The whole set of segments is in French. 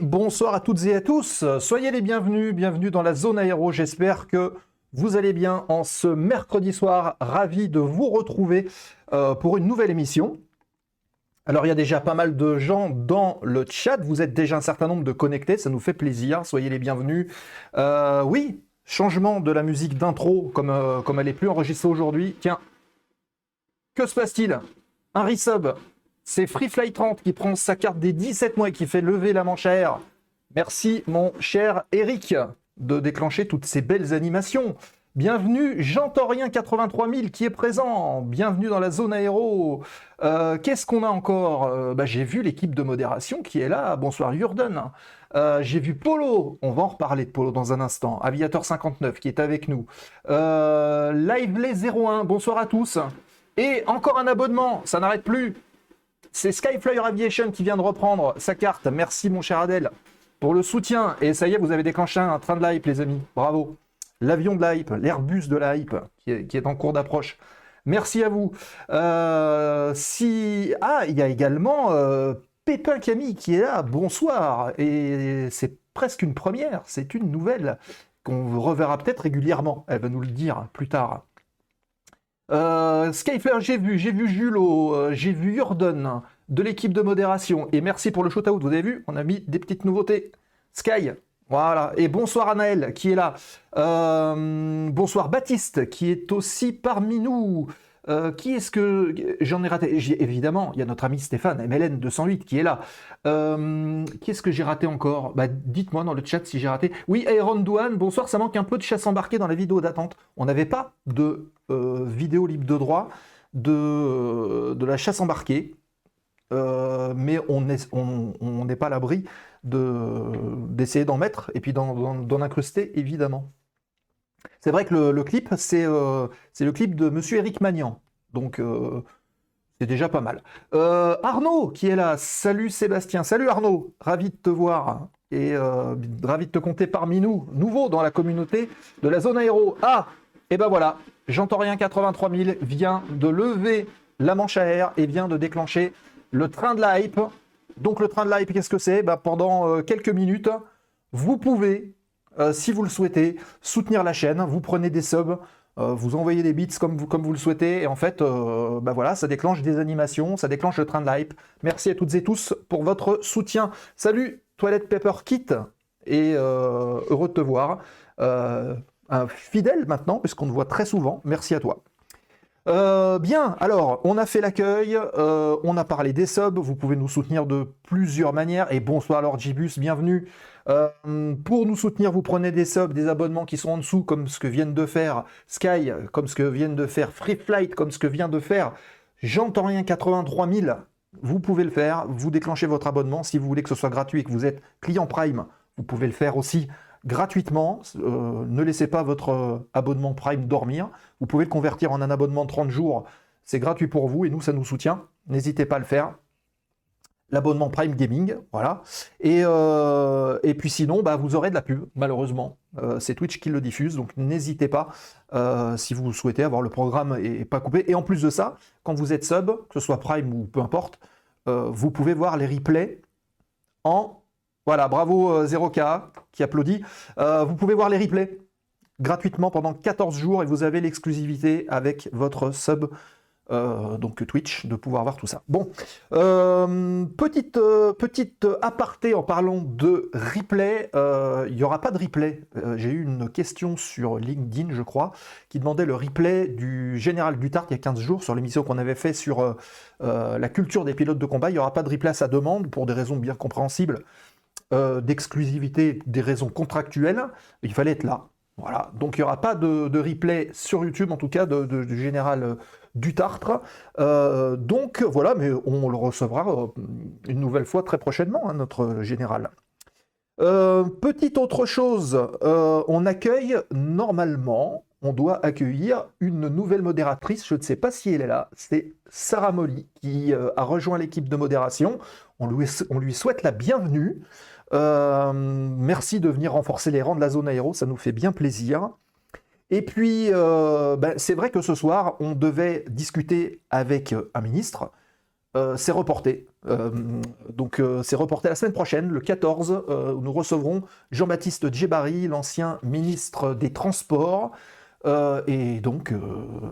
Bonsoir à toutes et à tous. Soyez les bienvenus, bienvenue dans la zone aéro. J'espère que vous allez bien en ce mercredi soir. Ravi de vous retrouver euh, pour une nouvelle émission. Alors il y a déjà pas mal de gens dans le chat. Vous êtes déjà un certain nombre de connectés, ça nous fait plaisir. Soyez les bienvenus. Euh, oui, changement de la musique d'intro comme, euh, comme elle est plus enregistrée aujourd'hui. Tiens, que se passe-t-il? Un resub c'est FreeFly 30 qui prend sa carte des 17 mois et qui fait lever la manche à air. Merci mon cher Eric de déclencher toutes ces belles animations. Bienvenue J'entends rien 83 000 qui est présent. Bienvenue dans la zone aéro. Euh, qu'est-ce qu'on a encore? Euh, bah, J'ai vu l'équipe de modération qui est là. Bonsoir Jurden. Euh, j'ai vu Polo. On va en reparler de Polo dans un instant. Aviator 59 qui est avec nous. Lively 01. Bonsoir à tous. Et encore un abonnement. Ça n'arrête plus. C'est Skyflyer Aviation qui vient de reprendre sa carte. Merci mon cher Adèle pour le soutien. Et ça y est, vous avez déclenché un train de l'hype, les amis. Bravo. L'avion de l'hype, l'Airbus de la hype qui est, en cours d'approche. Merci à vous. Euh. Ah, il y a également euh, Pépin Camille qui est là. Bonsoir. Et c'est presque une première. C'est une nouvelle qu'on reverra peut-être régulièrement. Elle va nous le dire plus tard. Euh, Skyflare, j'ai vu, j'ai vu Jules, euh, j'ai vu Jordan de l'équipe de modération. Et merci pour le shout-out, vous avez vu, on a mis des petites nouveautés. Sky, voilà. Et bonsoir Anaël qui est là. Euh, bonsoir Baptiste qui est aussi parmi nous. Euh, qui est-ce que j'en ai raté Évidemment, il y a notre ami Stéphane, MLN 208, qui est là. Euh, qui est-ce que j'ai raté encore? Bah, Dites-moi dans le chat si j'ai raté. Oui, Aaron Douane, bonsoir, ça manque un peu de chasse embarquée dans la vidéo d'attente. On n'avait pas de euh, vidéo libre de droit de, la chasse embarquée, mais on n'est pas à l'abri d'essayer d'en mettre et puis d'en incruster, évidemment. C'est vrai que le, clip, euh, c'est le clip de Monsieur Eric Magnan. Donc, euh, c'est déjà pas mal. Euh, Arnaud, qui est là. Salut Sébastien. Salut Arnaud. Ravi de te voir. Et ravi de te compter parmi nous. Nouveau dans la communauté de la zone aéro. Ah, et ben voilà. J'entends rien 83 000 vient de lever la manche à air et vient de déclencher le train de la hype. Donc le train de la hype, qu'est-ce que c'est? Ben, Pendant quelques minutes, vous pouvez euh, si vous le souhaitez, soutenir la chaîne, vous prenez des subs, euh, vous envoyez des bits comme vous, le souhaitez, et en fait, euh, bah voilà, ça déclenche des animations, ça déclenche le train de hype. Merci à toutes et tous pour votre soutien. Salut, Toilette Paper Kit, et heureux de te voir. un fidèle maintenant, puisqu'on te voit très souvent. Merci à toi. Bien, alors, on a fait l'accueil, on a parlé des subs, vous pouvez nous soutenir de plusieurs manières, et bonsoir Lord Gibus, bienvenue. Euh, pour nous soutenir, vous prenez des subs, des abonnements qui sont en dessous, comme ce que viennent de faire Sky, comme ce que viennent de faire Free Flight, comme ce que vient de faire J'entends rien 83 000. Vous pouvez le faire, vous déclenchez votre abonnement. Si vous voulez que ce soit gratuit et que vous êtes client Prime, vous pouvez le faire aussi gratuitement. Euh, ne laissez pas votre euh, abonnement Prime dormir. Vous pouvez le convertir en un abonnement de 30 jours. C'est gratuit pour vous et nous, ça nous soutient. N'hésitez pas à le faire l'abonnement Prime Gaming, voilà. Et, euh, et puis sinon, bah, vous aurez de la pub, malheureusement. C'est Twitch qui le diffuse, donc n'hésitez pas si vous souhaitez avoir le programme et, pas coupé. Et en plus de ça, quand vous êtes sub, que ce soit Prime ou peu importe, vous pouvez voir les replays en... Voilà, bravo 0K qui applaudit. vous pouvez voir les replays gratuitement pendant 14 jours et vous avez l'exclusivité avec votre sub euh, donc Twitch, de pouvoir voir tout ça. Bon, euh, petite, euh, petite aparté en parlant de replay, il n'y aura pas de replay. J'ai eu une question sur LinkedIn, je crois, qui demandait le replay du général Dutart il y a 15 jours sur l'émission qu'on avait fait sur la culture des pilotes de combat. Il n'y aura pas de replay à sa demande pour des raisons bien compréhensibles d'exclusivité, des raisons contractuelles. Il fallait être là. Voilà, donc il n'y aura pas de, replay sur YouTube, en tout cas, du général Tartre. Euh, donc voilà, mais on le recevra euh, une nouvelle fois très prochainement, hein, notre général. Euh, petite autre chose, on accueille normalement, on doit accueillir une nouvelle modératrice, je ne sais pas si elle est là, c'est Sarah Molly qui a rejoint l'équipe de modération. On lui, souhaite la bienvenue. Merci de venir renforcer les rangs de la zone aéro, ça nous fait bien plaisir. Et puis, euh, ben, c'est vrai que ce soir, on devait discuter avec un ministre. c'est reporté. donc c'est reporté la semaine prochaine, le 14. nous recevrons Jean-Baptiste Djebari, l'ancien ministre des Transports. et donc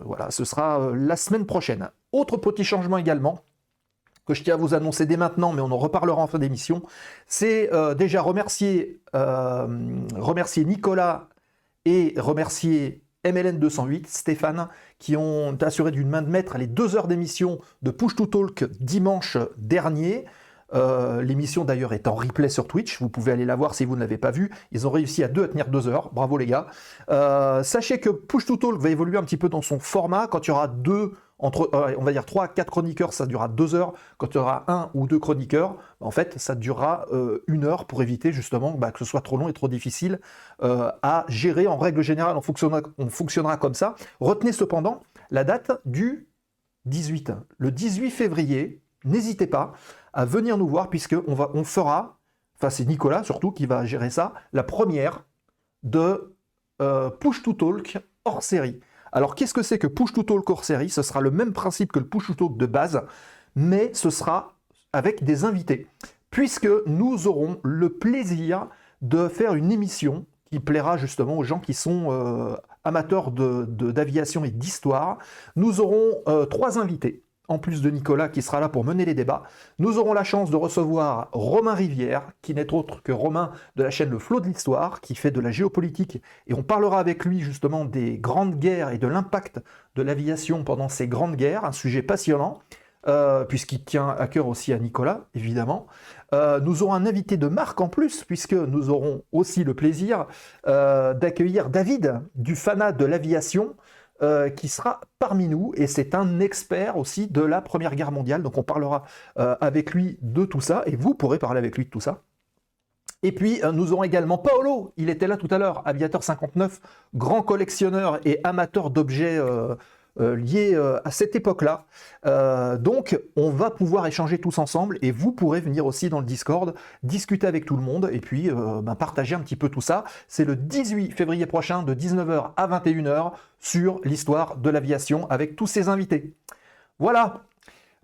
voilà, ce sera la semaine prochaine. Autre petit changement également, que je tiens à vous annoncer dès maintenant, mais on en reparlera en fin d'émission, c'est déjà remercier, remercier Nicolas et remercier MLN 208, Stéphane, qui ont assuré d'une main de maître les deux heures d'émission de Push to Talk dimanche dernier. Euh, l'émission d'ailleurs est en replay sur Twitch, vous pouvez aller la voir si vous ne l'avez pas vue. Ils ont réussi à deux à tenir deux heures, bravo les gars. Euh, sachez que Push to Talk va évoluer un petit peu dans son format quand il y aura deux entre, euh, on va dire 3 4 chroniqueurs, ça durera 2 heures. Quand il y aura un ou deux chroniqueurs, bah, en fait, ça durera euh, une heure pour éviter justement bah, que ce soit trop long et trop difficile euh, à gérer. En règle générale, on fonctionnera, on comme ça. Retenez cependant la date du 18. Le 18 février, n'hésitez pas à venir nous voir puisqu'on va, on fera, enfin c'est Nicolas surtout qui va gérer ça, la première de Push to Talk hors série. Alors qu'est-ce que c'est que Push to Talk hors série? Ce sera le même principe que le Push to Talk de base, mais ce sera avec des invités, puisque nous aurons le plaisir de faire une émission qui plaira justement aux gens qui sont euh, amateurs d'aviation et d'histoire. Nous aurons euh, trois invités en plus de Nicolas qui sera là pour mener les débats. Nous aurons la chance de recevoir Romain Rivière, qui n'est autre que Romain de la chaîne Le Flot de l'Histoire, qui fait de la géopolitique, et on parlera avec lui justement des grandes guerres et de l'impact de l'aviation pendant ces grandes guerres, un sujet passionnant. Euh, puisqu'il tient à cœur aussi à Nicolas, évidemment. Euh, nous aurons un invité de marque en plus, puisque nous aurons aussi le plaisir euh, d'accueillir David du fanat de l'aviation, euh, qui sera parmi nous et c'est un expert aussi de la Première Guerre mondiale. Donc on parlera euh, avec lui de tout ça et vous pourrez parler avec lui de tout ça. Et puis euh, nous aurons également Paolo, il était là tout à l'heure, aviateur 59, grand collectionneur et amateur d'objets euh, lié euh, à cette époque-là. Euh, donc, on va pouvoir échanger tous ensemble et vous pourrez venir aussi dans le Discord, discuter avec tout le monde et puis ben, partager un petit peu tout ça. C'est le 18 février prochain de 19h à 21h sur l'histoire de l'aviation avec tous ces invités. Voilà.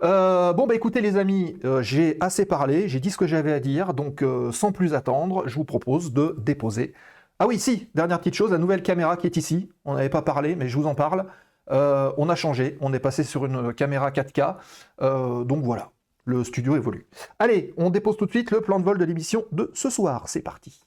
bon bah écoutez les amis, j'ai assez parlé, j'ai dit ce que j'avais à dire, donc sans plus attendre, je vous propose de déposer. Ah oui, si, dernière petite chose, la nouvelle caméra qui est ici, on n'avait pas parlé, mais je vous en parle. Euh, on a changé, on est passé sur une caméra 4K, euh, donc voilà, le studio évolue. Allez, on dépose tout de suite le plan de vol de l'émission de ce soir, c'est parti.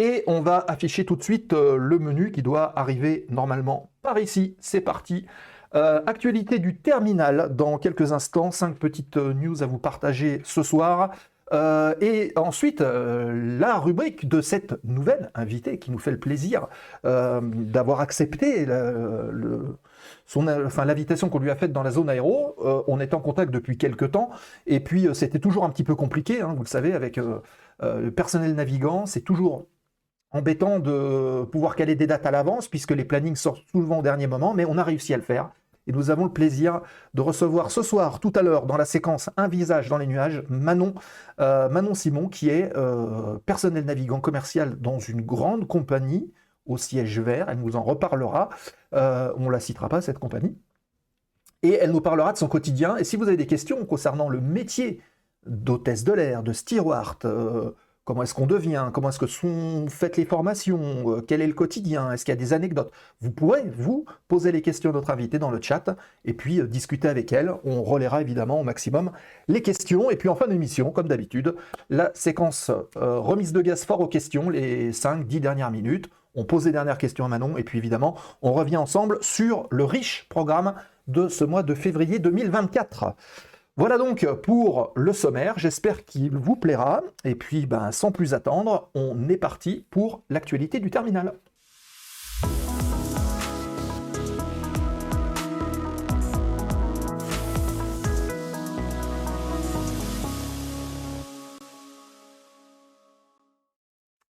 Et on va afficher tout de suite euh, le menu qui doit arriver normalement par ici. C'est parti. Euh, actualité du terminal dans quelques instants, cinq petites euh, news à vous partager ce soir. Euh, et ensuite, la rubrique de cette nouvelle invitée qui nous fait le plaisir d'avoir accepté l'invitation qu'on lui a faite dans la zone aéro. on est en contact depuis quelques temps, et puis c'était toujours un petit peu compliqué, hein, vous le savez, avec le personnel navigant, c'est toujours embêtant de pouvoir caler des dates à l'avance, puisque les plannings sortent souvent au dernier moment, mais on a réussi à le faire. Et nous avons le plaisir de recevoir ce soir, tout à l'heure, dans la séquence Un visage dans les nuages, Manon, euh, Simon, qui est euh, personnel navigant commercial dans une grande compagnie au siège vert. Elle nous en reparlera. Euh, on ne la citera pas, cette compagnie. Et elle nous parlera de son quotidien. Et si vous avez des questions concernant le métier d'hôtesse de l'air, de steward, Comment est-ce qu'on devient? Comment est-ce que sont faites les formations? Euh, Quel est le quotidien? Est-ce qu'il y a des anecdotes? Vous pourrez, vous, poser les questions à notre invité dans le chat et puis euh, discuter avec elle. On relaiera évidemment au maximum les questions. Et puis en fin d'émission, comme d'habitude, la séquence euh, remise de gaz fort aux questions, les 5-10 dernières minutes. On pose les dernières questions à Manon et puis évidemment, on revient ensemble sur le riche programme de ce mois de février 2024. Voilà donc pour le sommaire, j'espère qu'il vous plaira. Et puis, ben, sans plus attendre, on est parti pour l'actualité du terminal.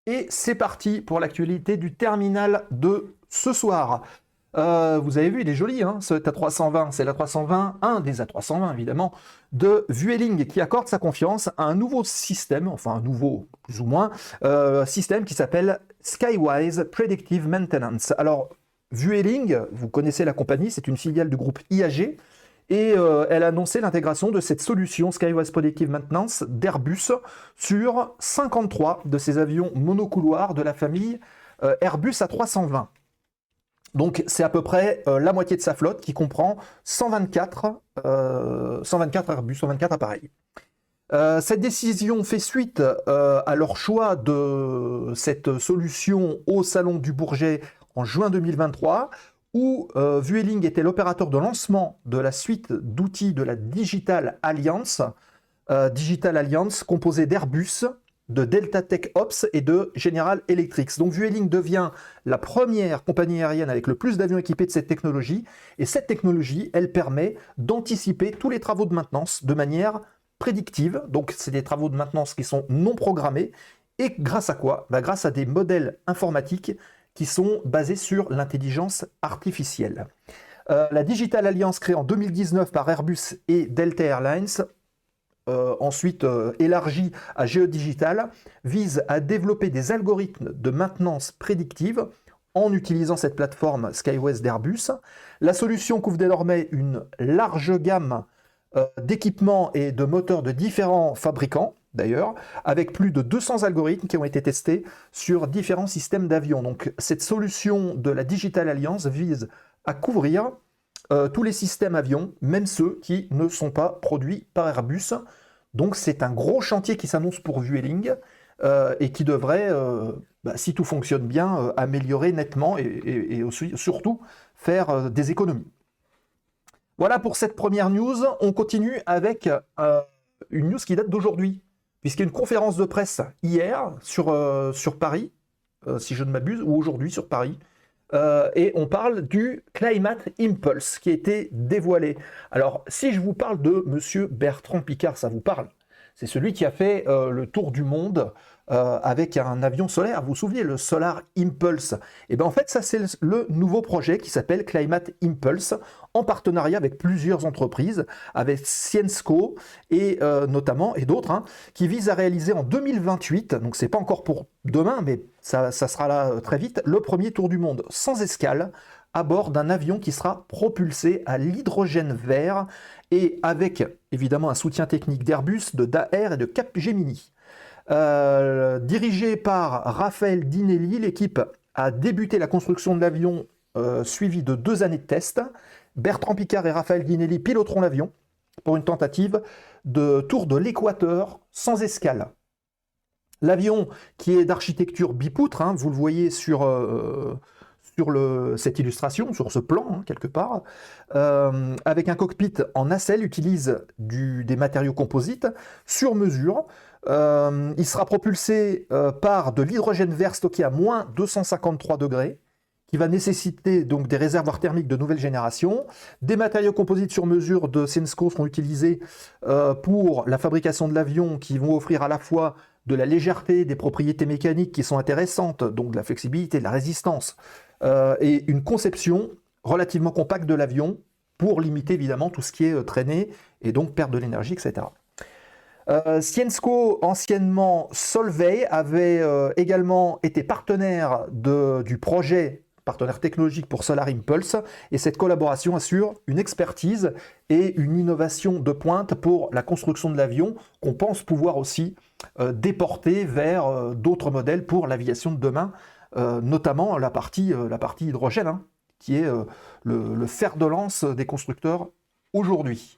Et c'est parti pour l'actualité du terminal de ce soir. Euh, vous avez vu, il est joli, hein, ce A320. C'est l'A320, un des A320 évidemment, de Vueling qui accorde sa confiance à un nouveau système, enfin un nouveau plus ou moins, euh, système qui s'appelle Skywise Predictive Maintenance. Alors, Vueling, vous connaissez la compagnie, c'est une filiale du groupe IAG. Et euh, elle a annoncé l'intégration de cette solution Skywise Predictive Maintenance d'Airbus sur 53 de ses avions monocouloirs de la famille Airbus A320. Donc c'est à peu près euh, la moitié de sa flotte qui comprend 124, 124 euh, Airbus, 124 appareils. Euh, cette décision fait suite à leur choix de cette solution au Salon du Bourget en juin 2023, où Vueling était l'opérateur de lancement de la suite d'outils de la Digital Alliance, Digital Alliance composée d'Airbus, de Delta Tech Ops et de General Electric. Donc Vueling devient la première compagnie aérienne avec le plus d'avions équipés de cette technologie. Et cette technologie, elle permet d'anticiper tous les travaux de maintenance de manière prédictive. Donc c'est des travaux de maintenance qui sont non programmés. Et grâce à quoi? Bah, Grâce à des modèles informatiques qui sont basés sur l'intelligence artificielle. Euh, la Digital Alliance créée en 2019 par Airbus et Delta Airlines euh, ensuite euh, élargi à Géodigital, vise à développer des algorithmes de maintenance prédictive en utilisant cette plateforme SkyWest d'Airbus. La solution couvre désormais une large gamme euh, d'équipements et de moteurs de différents fabricants, d'ailleurs, avec plus de 200 algorithmes qui ont été testés sur différents systèmes d'avions. Donc cette solution de la Digital Alliance vise à couvrir euh, tous les systèmes avions, même ceux qui ne sont pas produits par Airbus. Donc c'est un gros chantier qui s'annonce pour Vueling euh, et qui devrait, euh, bah, si tout fonctionne bien, améliorer nettement et, surtout faire des économies. Voilà pour cette première news. On continue avec une news qui date d'aujourd'hui, puisqu'il y a une conférence de presse hier sur, sur Paris, si je ne m'abuse, ou aujourd'hui sur Paris, euh, et on parle du Climate Impulse qui a été dévoilé. Alors, si je vous parle de Monsieur Bertrand Picard, ça vous parle C'est celui qui a fait euh, le tour du monde euh, avec un avion solaire. Vous vous souvenez, le Solar Impulse? Et eh bien en fait, ça c'est le nouveau projet qui s'appelle Climate Impulse, en partenariat avec plusieurs entreprises, avec Sciensco et euh, notamment, et d'autres, hein, qui vise à réaliser en 2028, donc c'est pas encore pour demain, mais ça, sera là très vite, le premier tour du monde sans escale à bord d'un avion qui sera propulsé à l'hydrogène vert et avec évidemment un soutien technique d'Airbus, de Daher et de Capgemini. Euh, dirigé par Raphaël Dinelli, l'équipe a débuté la construction de l'avion euh, suivi de deux années de tests. Bertrand Picard et Raphaël Dinelli piloteront l'avion pour une tentative de tour de l'équateur sans escale. L'avion, qui est d'architecture bipoutre, hein, vous le voyez sur, euh, sur cette illustration, sur ce plan, hein, quelque part, avec un cockpit en nacelle, utilise des matériaux composites sur mesure euh, il sera propulsé euh, par de l'hydrogène vert stocké à moins 253 degrés, qui va nécessiter donc des réservoirs thermiques de nouvelle génération. Des matériaux composites sur mesure de Sensco seront utilisés euh, pour la fabrication de l'avion, qui vont offrir à la fois de la légèreté, des propriétés mécaniques qui sont intéressantes, donc de la flexibilité, de la résistance, et une conception relativement compacte de l'avion pour limiter évidemment tout ce qui est traîné et donc perte de l'énergie, etc. Euh, anciennement Solvay, avait euh, également été partenaire du projet partenaire technologique pour Solar Impulse, et cette collaboration assure une expertise et une innovation de pointe pour la construction de l'avion qu'on pense pouvoir aussi euh, déporter vers euh, d'autres modèles pour l'aviation de demain, notamment la partie, la partie hydrogène, hein, qui est le fer de lance des constructeurs aujourd'hui.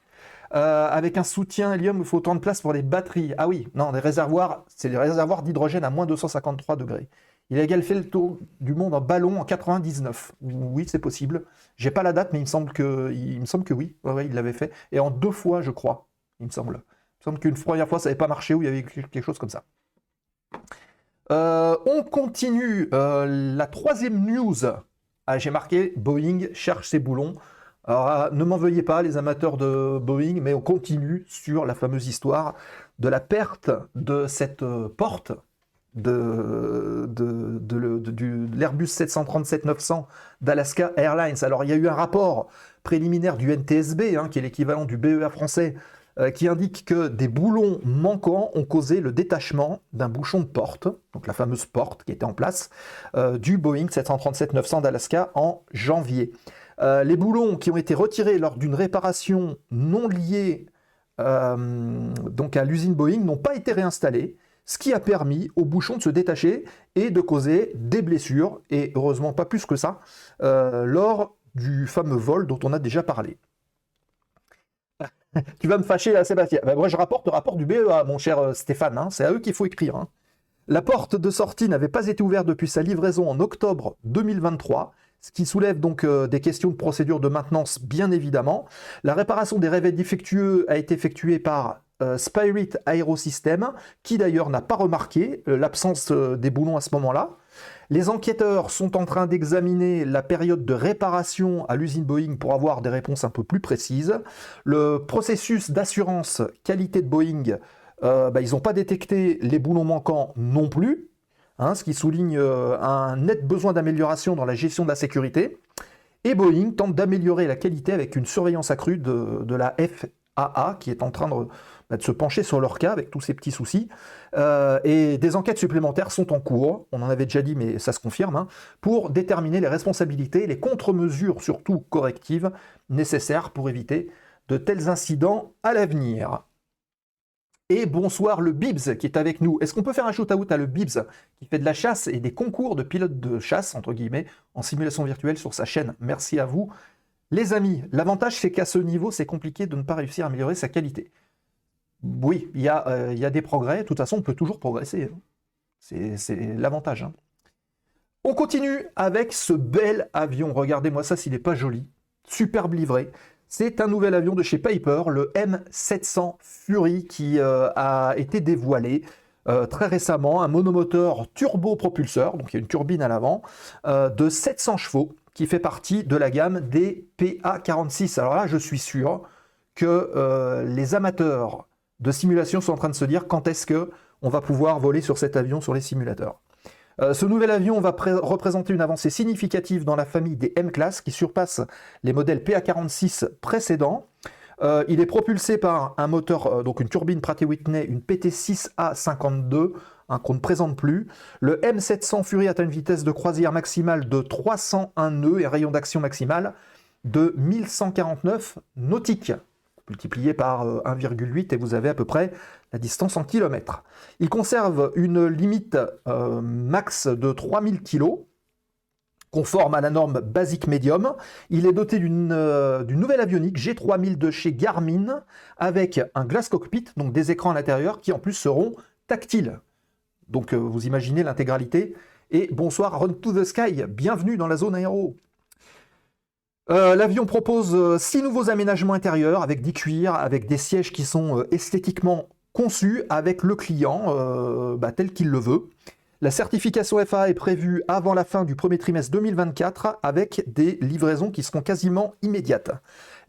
Euh, avec un soutien hélium, il faut autant de place pour les batteries. Ah oui, non, des réservoirs, c'est des réservoirs d'hydrogène à moins 253 degrés. Il a également fait le tour du monde en ballon en 99. Oui, c'est possible. J'ai pas la date, mais il me semble que, il me semble que oui. il l'avait fait. Et en deux fois, je crois, il me semble. Il me semble qu'une première fois, ça n'avait pas marché, ou il y avait quelque chose comme ça. Euh, on continue. Euh, la troisième news. Ah, j'ai marqué Boeing cherche ses boulons. Alors, ah, ne m'en veuillez pas, les amateurs de Boeing, mais on continue sur la fameuse histoire de la perte de cette euh, porte de, l'Airbus 737-900 d'Alaska Airlines. Alors il y a eu un rapport préliminaire du NTSB, hein, qui est l'équivalent du BEA français, euh, qui indique que des boulons manquants ont causé le détachement d'un bouchon de porte, donc la fameuse porte qui était en place, euh, du Boeing 737-900 d'Alaska en janvier. Euh, les boulons qui ont été retirés lors d'une réparation non liée donc à l'usine Boeing n'ont pas été réinstallés ce qui a permis au bouchon de se détacher et de causer des blessures, et heureusement pas plus que ça, euh, lors du fameux vol dont on a déjà parlé. Tu vas me fâcher là, Sébastien. Ben, moi, je rapporte le rapport du BEA, mon cher euh, Stéphane. Hein. C'est à eux qu'il faut écrire. Hein. La porte de sortie n'avait pas été ouverte depuis sa livraison en octobre 2023, ce qui soulève donc euh, des questions de procédure de maintenance, bien évidemment. La réparation des réveils défectueux a été effectuée par euh, Spirit Aerosystem, qui d'ailleurs n'a pas remarqué l'absence des boulons à ce moment-là. Les enquêteurs sont en train d'examiner la période de réparation à l'usine Boeing pour avoir des réponses un peu plus précises. Le processus d'assurance qualité de Boeing, bah, ils n'ont pas détecté les boulons manquants non plus, hein, ce qui souligne un net besoin d'amélioration dans la gestion de la sécurité. Et Boeing tente d'améliorer la qualité avec une surveillance accrue de la FAA qui est en train de bah, de se pencher sur leur cas avec tous ces petits soucis. Euh, et des enquêtes supplémentaires sont en cours, on en avait déjà dit, mais ça se confirme, hein, pour déterminer les responsabilités, les contre-mesures, surtout correctives, nécessaires pour éviter de tels incidents à l'avenir. Et bonsoir le Bibs qui est avec nous. Est-ce qu'on peut faire un shoot-out à le Bibs qui fait de la chasse et des concours de pilotes de chasse, entre guillemets, en simulation virtuelle sur sa chaîne? Merci à vous. Les amis, l'avantage c'est qu'à ce niveau, c'est compliqué de ne pas réussir à améliorer sa qualité oui, euh, il y, a, des progrès. De toute façon, on peut toujours progresser. Hein. C'est l'avantage. Hein. On continue avec ce bel avion. Regardez-moi ça s'il n'est pas joli. Superbe livré. C'est un nouvel avion de chez Piper, le M700 Fury, qui euh, a été dévoilé euh, très récemment. Un monomoteur turbo-propulseur, donc il y a une turbine à l'avant, de 700 chevaux, qui fait partie de la gamme des PA46. Alors là, je suis sûr que les amateurs de simulation sont en train de se dire quand est-ce que on va pouvoir voler sur cet avion sur les simulateurs. Euh, ce nouvel avion va représenter une avancée significative dans la famille des M-Class qui surpasse les modèles PA46 précédents. Euh, il est propulsé par un moteur, euh, donc une turbine Pratt Whitney, une PT6A52, un qu'on ne présente plus. Le M700 Fury atteint une vitesse de croisière maximale de 301 nœuds et un rayon d'action maximal de 1149 nautiques multiplié par 1,8 euh, et vous avez à peu près la distance en kilomètres. Il conserve une limite euh, max de 3000 kg, conforme à la norme basique médium. Il est doté euh, d'une nouvelle avionique G3000 de chez Garmin avec un glass cockpit, donc des écrans à l'intérieur qui en plus seront tactiles. Donc vous imaginez l'intégralité. Et bonsoir Run to the Sky, bienvenue dans la zone aéro. Euh, l'avion propose euh, six nouveaux aménagements intérieurs avec des cuirs, avec des sièges qui sont euh, esthétiquement conçus avec le client bah, tel qu'il le veut. La certification FAA est prévue avant la fin du premier trimestre 2024 avec des livraisons qui seront quasiment immédiates.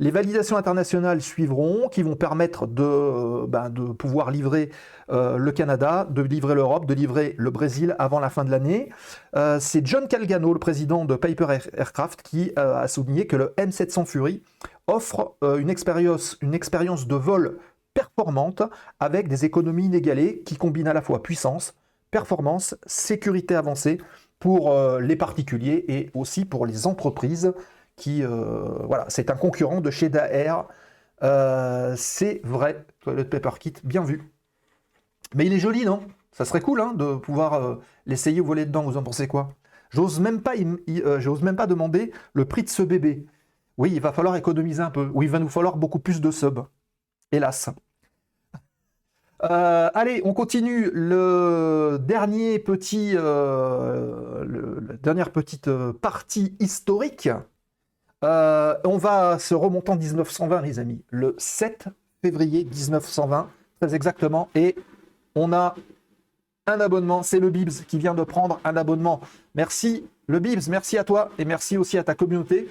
Les validations internationales suivront qui vont permettre de, ben, pouvoir livrer euh, le Canada, de livrer l'Europe, de livrer le Brésil avant la fin de l'année. Euh, c'est John Calgano, le président de Piper Aircraft, qui euh, a souligné que le M700 Fury offre une, expérience, de vol performante avec des économies inégalées qui combinent à la fois puissance, performance, sécurité avancée pour euh, les particuliers et aussi pour les entreprises euh, voilà, c'est un concurrent de chez Daer. Euh, c'est vrai, Toilet Paper Kit, bien vu. Mais il est joli, non? Ça serait cool hein, de pouvoir l'essayer ou voler dedans, vous en pensez quoi? J'ose même, pas, même pas demander le prix de ce bébé. Oui, il va falloir économiser un peu. Oui, il va nous falloir beaucoup plus de subs. Hélas. Euh, allez, on continue. Le dernier petit, euh, la dernière petite euh, partie historique. On va se remonter en 1920, les amis. Le 7 février 1920, très exactement. Et on a un abonnement. C'est le Bibs qui vient de prendre un abonnement. Merci, le Bibs. Merci à toi et merci aussi à ta communauté,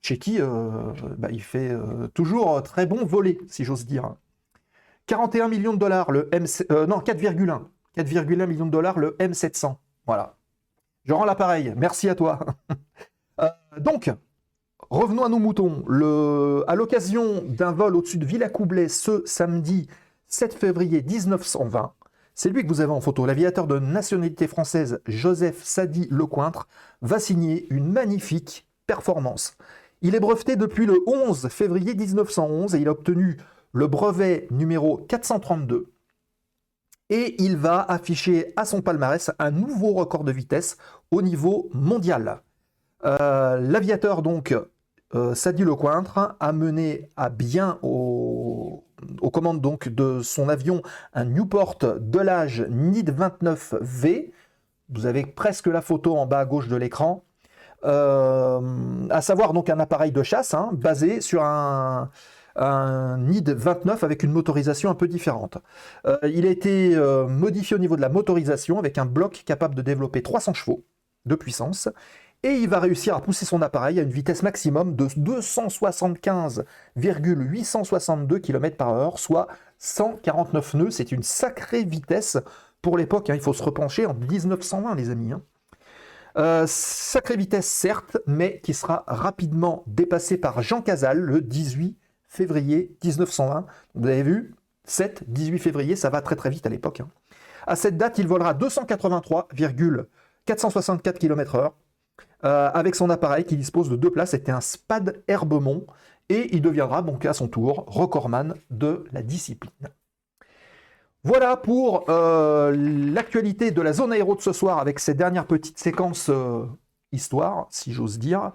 chez qui bah, il fait toujours très bon voler, si j'ose dire. 41 millions de dollars, le MC, euh, non 4,1. 4,1 millions de dollars le M700. Voilà. Je rends l'appareil. Merci à toi. Euh, donc, revenons à nos moutons. À l'occasion d'un vol au-dessus de Villacoublay ce samedi 7 février 1920, c'est lui que vous avez en photo. L'aviateur de nationalité française Joseph Sadi Lecointre va signer une magnifique performance. Il est breveté depuis le 11 février 1911 et il a obtenu le brevet numéro 432. Et il va afficher à son palmarès un nouveau record de vitesse au niveau mondial. Euh, l'aviateur donc euh, Sadi Lecointre a mené à bien aux commandes donc de son avion un Newport de l'âge NID 29V. Vous avez presque la photo en bas à gauche de l'écran. Euh, à savoir donc un appareil de chasse hein, basé sur un, NID 29 avec une motorisation un peu différente. Euh, il a été modifié au niveau de la motorisation avec un bloc capable de développer 300 chevaux de puissance et il va réussir à pousser son appareil à une vitesse maximum de 275,862 km par heure, soit 149 nœuds. C'est une sacrée vitesse pour l'époque. Hein. Il faut se repencher en 1920, les amis. Hein. Euh, sacrée vitesse, certes, mais qui sera rapidement dépassée par Jean Casal le 18 février 1920. Vous avez vu 7, 18 février, ça va très très vite à l'époque. Hein. À cette date, il volera 283,464 km/h euh, avec son appareil qui dispose de deux places. C'était un Spad Herbemont et il deviendra donc à son tour recordman de la discipline. Voilà pour euh, l'actualité de la zone aéro de ce soir avec ces dernières petites séquences euh, histoire, si j'ose dire.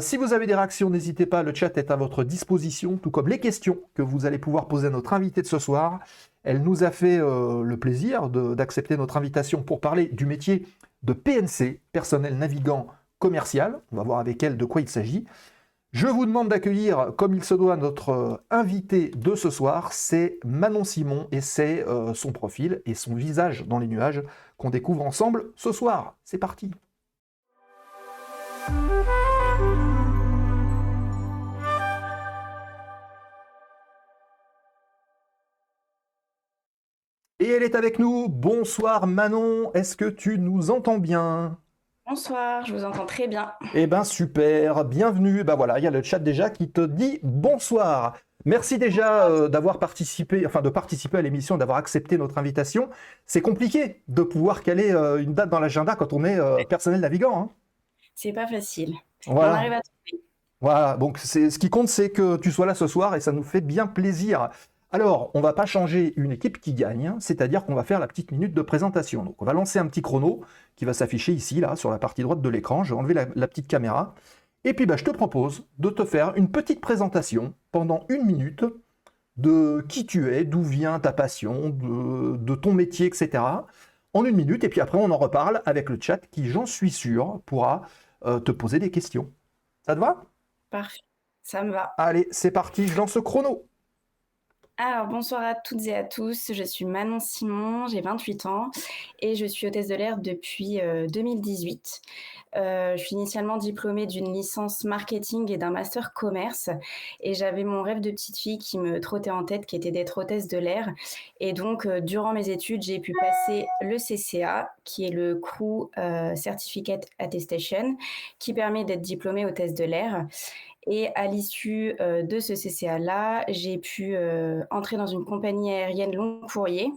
si vous avez des réactions, n'hésitez pas, le chat est à votre disposition, tout comme les questions que vous allez pouvoir poser à notre invité de ce soir. Elle nous a fait le plaisir d'accepter notre invitation pour parler du métier de PNC, personnel navigant commercial. On va voir avec elle de quoi il s'agit. Je vous demande d'accueillir, comme il se doit, notre euh, invité de ce soir. C'est Manon Simon et c'est euh, son profil et son visage dans les nuages qu'on découvre ensemble ce soir. C'est parti. Et elle est avec nous. Bonsoir Manon, est-ce que tu nous entends bien? Bonsoir, je vous entends très bien. Eh ben super, bienvenue. Ben voilà, il y a le chat déjà qui te dit bonsoir. Merci déjà euh, d'avoir participé, enfin de participer à l'émission, d'avoir accepté notre invitation. C'est compliqué de pouvoir caler euh, une date dans l'agenda quand on est euh, personnel navigant. Hein. C'est pas facile. Voilà. On arrive à trouver. Voilà, donc ce qui compte, c'est que tu sois là ce soir et ça nous fait bien plaisir. Alors, on va pas changer une équipe qui gagne, hein. c'est-à-dire qu'on va faire la petite minute de présentation. Donc, on va lancer un petit chrono qui va s'afficher ici, là, sur la partie droite de l'écran. Je vais enlever la, petite caméra. Et puis, bah, je te propose de te faire une petite présentation pendant une minute de qui tu es, d'où vient ta passion, de, ton métier, etc. En une minute, et puis après, on en reparle avec le chat qui, j'en suis sûr, pourra euh, te poser des questions. Ça te va? Parfait, ça me va. Allez, c'est parti, je lance le chrono. Alors, bonsoir à toutes et à tous. Je suis Manon Simon, j'ai 28 ans et je suis hôtesse de l'air depuis 2018. Euh, euh, je suis initialement diplômée d'une licence marketing et d'un master commerce et j'avais mon rêve de petite fille qui me trottait en tête, qui était d'être hôtesse de l'air. Et donc, euh, durant mes études, j'ai pu passer le CCA, qui est le Crew Certificate Attestation, qui permet d'être diplômée hôtesse de l'air. Et à l'issue euh, de ce CCA-là, j'ai pu euh, entrer dans une compagnie aérienne long courrier.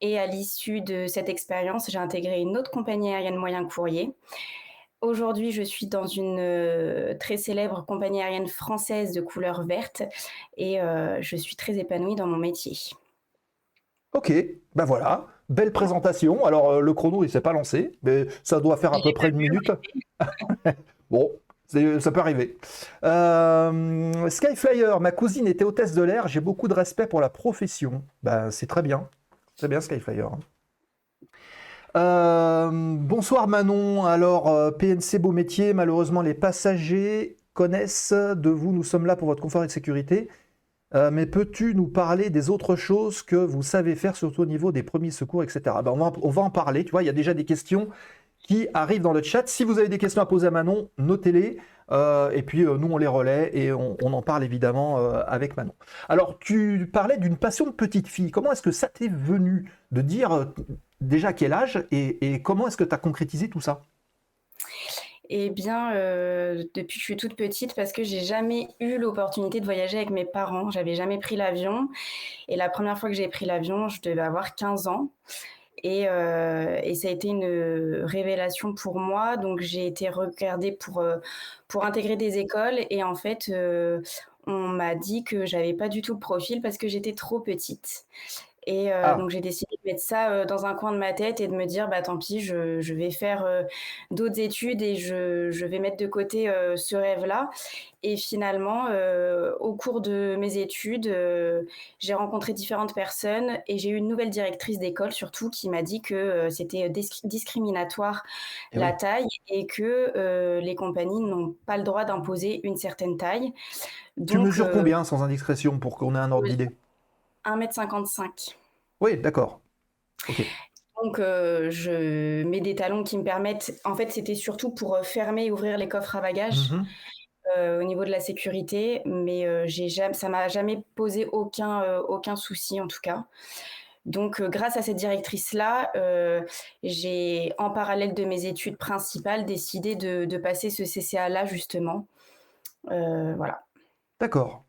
Et à l'issue de cette expérience, j'ai intégré une autre compagnie aérienne moyen courrier. Aujourd'hui, je suis dans une euh, très célèbre compagnie aérienne française de couleur verte et je suis très épanouie dans mon métier. Ok, ben voilà, belle présentation. Alors le chrono, il s'est pas lancé, mais ça doit faire à peu près une minute. bon, ça peut arriver. Euh, Skyflyer, ma cousine était hôtesse de l'air, j'ai beaucoup de respect pour la profession. Ben, c'est très bien. C'est bien Skyflyer. Euh, bonsoir Manon. Alors, euh, PNC Beau Métier, malheureusement, les passagers connaissent de vous. Nous sommes là pour votre confort et sécurité. mais peux-tu nous parler des autres choses que vous savez faire, surtout au niveau des premiers secours, etc. Ben, on va en parler. Tu vois, il y a déjà des questions qui arrivent dans le chat. Si vous avez des questions à poser à Manon, notez-les. et puis nous, on les relaie et on, en parle évidemment avec Manon. Alors, tu parlais d'une passion de petite fille. Comment est-ce que ça t'est venu de dire déjà quel âge et, et comment est-ce que tu as concrétisé tout ça? Eh bien, euh, depuis que je suis toute petite, parce que j'ai jamais eu l'opportunité de voyager avec mes parents. J'avais jamais pris l'avion. Et la première fois que j'ai pris l'avion, je devais avoir 15 ans. Et, euh, et, ça a été une révélation pour moi. Donc, j'ai été regardée pour, euh, pour intégrer des écoles. Et en fait, on m'a dit que j'avais pas du tout le profil parce que j'étais trop petite. Et euh, ah. donc j'ai décidé de mettre ça euh, dans un coin de ma tête et de me dire bah tant pis, je, je vais faire euh, d'autres études et je, je, vais mettre de côté ce rêve-là. Et finalement, au cours de mes études, j'ai rencontré différentes personnes et j'ai eu une nouvelle directrice d'école surtout qui m'a dit que c'était discriminatoire eh la taille et que les compagnies n'ont pas le droit d'imposer une certaine taille. tu mesures combien sans indiscrétion pour qu'on ait un ordre d'idée? 1m55. Oui, d'accord. Donc, euh, je mets des talons qui me permettent. En fait, c'était surtout pour euh, fermer et ouvrir les coffres à bagages mhm. euh, au niveau de la sécurité, mais j'ai jamais, ça m'a jamais posé aucun, aucun souci en tout cas. Donc, grâce à cette directrice-là, j'ai, en parallèle de mes études principales, décidé de, de passer ce CCA-là justement. voilà. D'accord.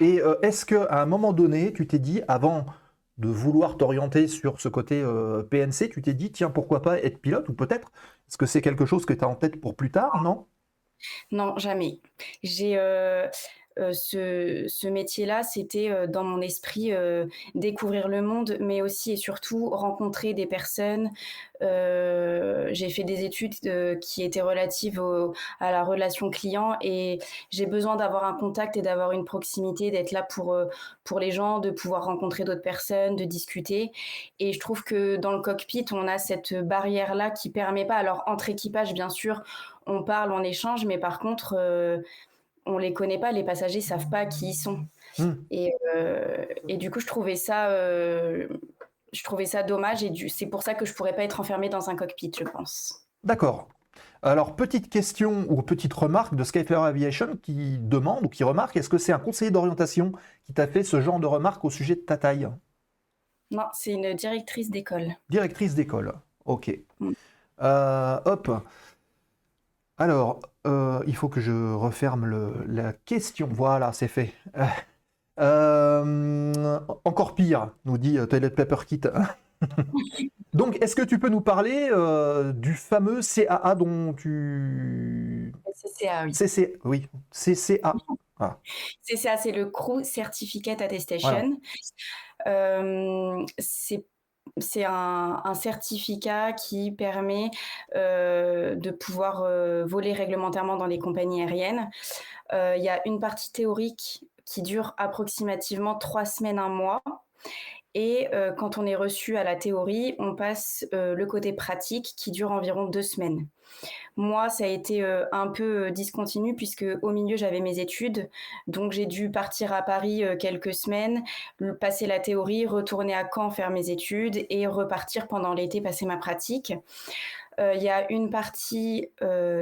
Et euh, est-ce qu'à un moment donné, tu t'es dit, avant de vouloir t'orienter sur ce côté euh, PNC, tu t'es dit, tiens, pourquoi pas être pilote ou peut-être Est-ce que c'est quelque chose que tu as en tête pour plus tard, non? Non, jamais. J'ai. Euh, euh, ce, métier-là, c'était euh, dans mon esprit euh, découvrir le monde, mais aussi et surtout rencontrer des personnes. j'ai fait des études qui étaient relatives à la relation client et j'ai besoin d'avoir un contact et d'avoir une proximité, d'être là pour, pour les gens, de pouvoir rencontrer d'autres personnes, de discuter. Et je trouve que dans le cockpit, on a cette barrière-là qui permet pas. Alors, entre équipages, bien sûr, on parle, on échange, mais par contre, on les connaît pas, les passagers savent pas qui ils sont. Hmm. Euh, et, du coup, je trouvais ça, euh, je trouvais ça dommage et c'est pour ça que je pourrais pas être enfermée dans un cockpit, je pense. D'accord. Alors, petite question ou petite remarque de Skyfair Aviation qui demande ou qui remarque, est-ce que c'est un conseiller d'orientation qui t'a fait ce genre de remarque au sujet de ta taille? Non, c'est une directrice d'école. Directrice d'école, ok. Hmm. Euh, hop. Alors, euh, il faut que je referme la question. Voilà, c'est fait. Euh, encore pire, nous dit euh, Toilet Paper Kit. Donc, est-ce que tu peux nous parler du fameux CAA dont tu... CCA, oui. CCA, oui. CCA. CCA, c'est le Crew Certificate Attestation. c'est c'est un, certificat qui permet euh, de pouvoir euh, voler réglementairement dans les compagnies aériennes. Euh, il y a une partie théorique qui dure approximativement trois semaines, un mois. Et quand on est reçu à la théorie, on passe le côté pratique qui dure environ deux semaines. Moi, ça a été euh, un peu euh, discontinu puisque au milieu, j'avais mes études. Donc, j'ai dû partir à Paris euh, quelques semaines, passer la théorie, retourner à Caen faire mes études et repartir pendant l'été passer ma pratique. Il y a une partie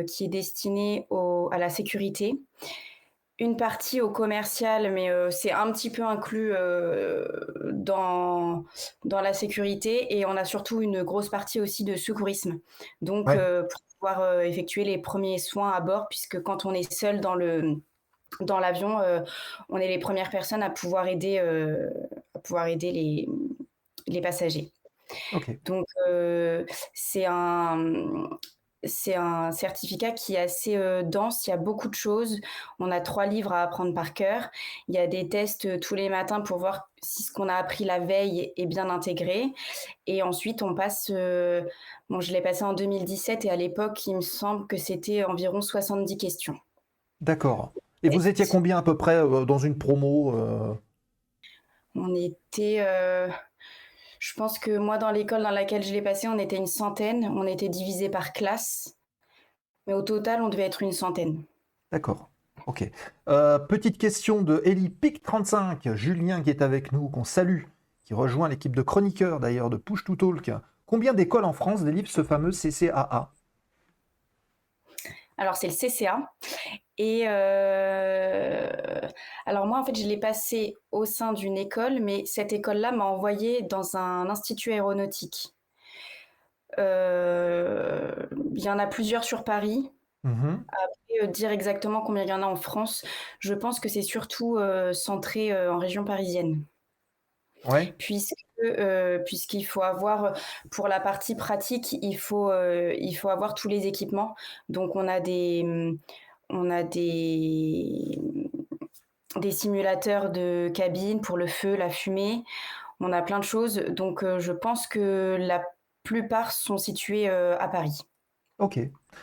qui est destinée à la sécurité une partie au commercial, mais c'est un petit peu inclus dans, dans la sécurité. Et on a surtout une grosse partie aussi de secourisme. Donc, pour euh, effectuer les premiers soins à bord, puisque quand on est seul dans le dans l'avion, euh, on est les premières personnes à pouvoir aider, euh, à pouvoir aider les, les passagers. Donc, c'est un, c'est un certificat qui est assez dense, il y a beaucoup de choses. On a trois livres à apprendre par cœur. Il y a des tests tous les matins pour voir si ce qu'on a appris la veille est bien intégré. Et ensuite, on passe Bon, je l'ai passé en 2017 et à l'époque, il me semble que c'était environ 70 questions. D'accord. Et, vous étiez combien à peu près euh, dans une promo euh? On était. Euh, je pense que moi, dans l'école dans laquelle je l'ai passé, on était une centaine. On était divisé par classe. Mais au total, on devait être une centaine. D'accord. Ok. petite question de Eli Pic 35, Julien qui est avec nous, qu'on salue, qui rejoint l'équipe de chroniqueurs d'ailleurs de Push to Talk. Combien d'écoles en France délivrent ce fameux CCAA alors c'est le CCA Et euh, alors moi, en fait, je l'ai passé au sein d'une école, mais cette école-là m'a envoyé dans un institut aéronautique. Euh, il y en a plusieurs sur Paris. Mmh Après, dire exactement combien il y en a en France, je pense que c'est surtout centré en région parisienne. Ouais. Puisque, euh, puisqu'il faut avoir, pour la partie pratique, il faut, euh, il faut avoir tous les équipements. Donc, on a des, on a des, simulateurs de cabine pour le feu, la fumée. On a plein de choses. Donc, euh, je pense que la plupart sont situés à Paris. Ok.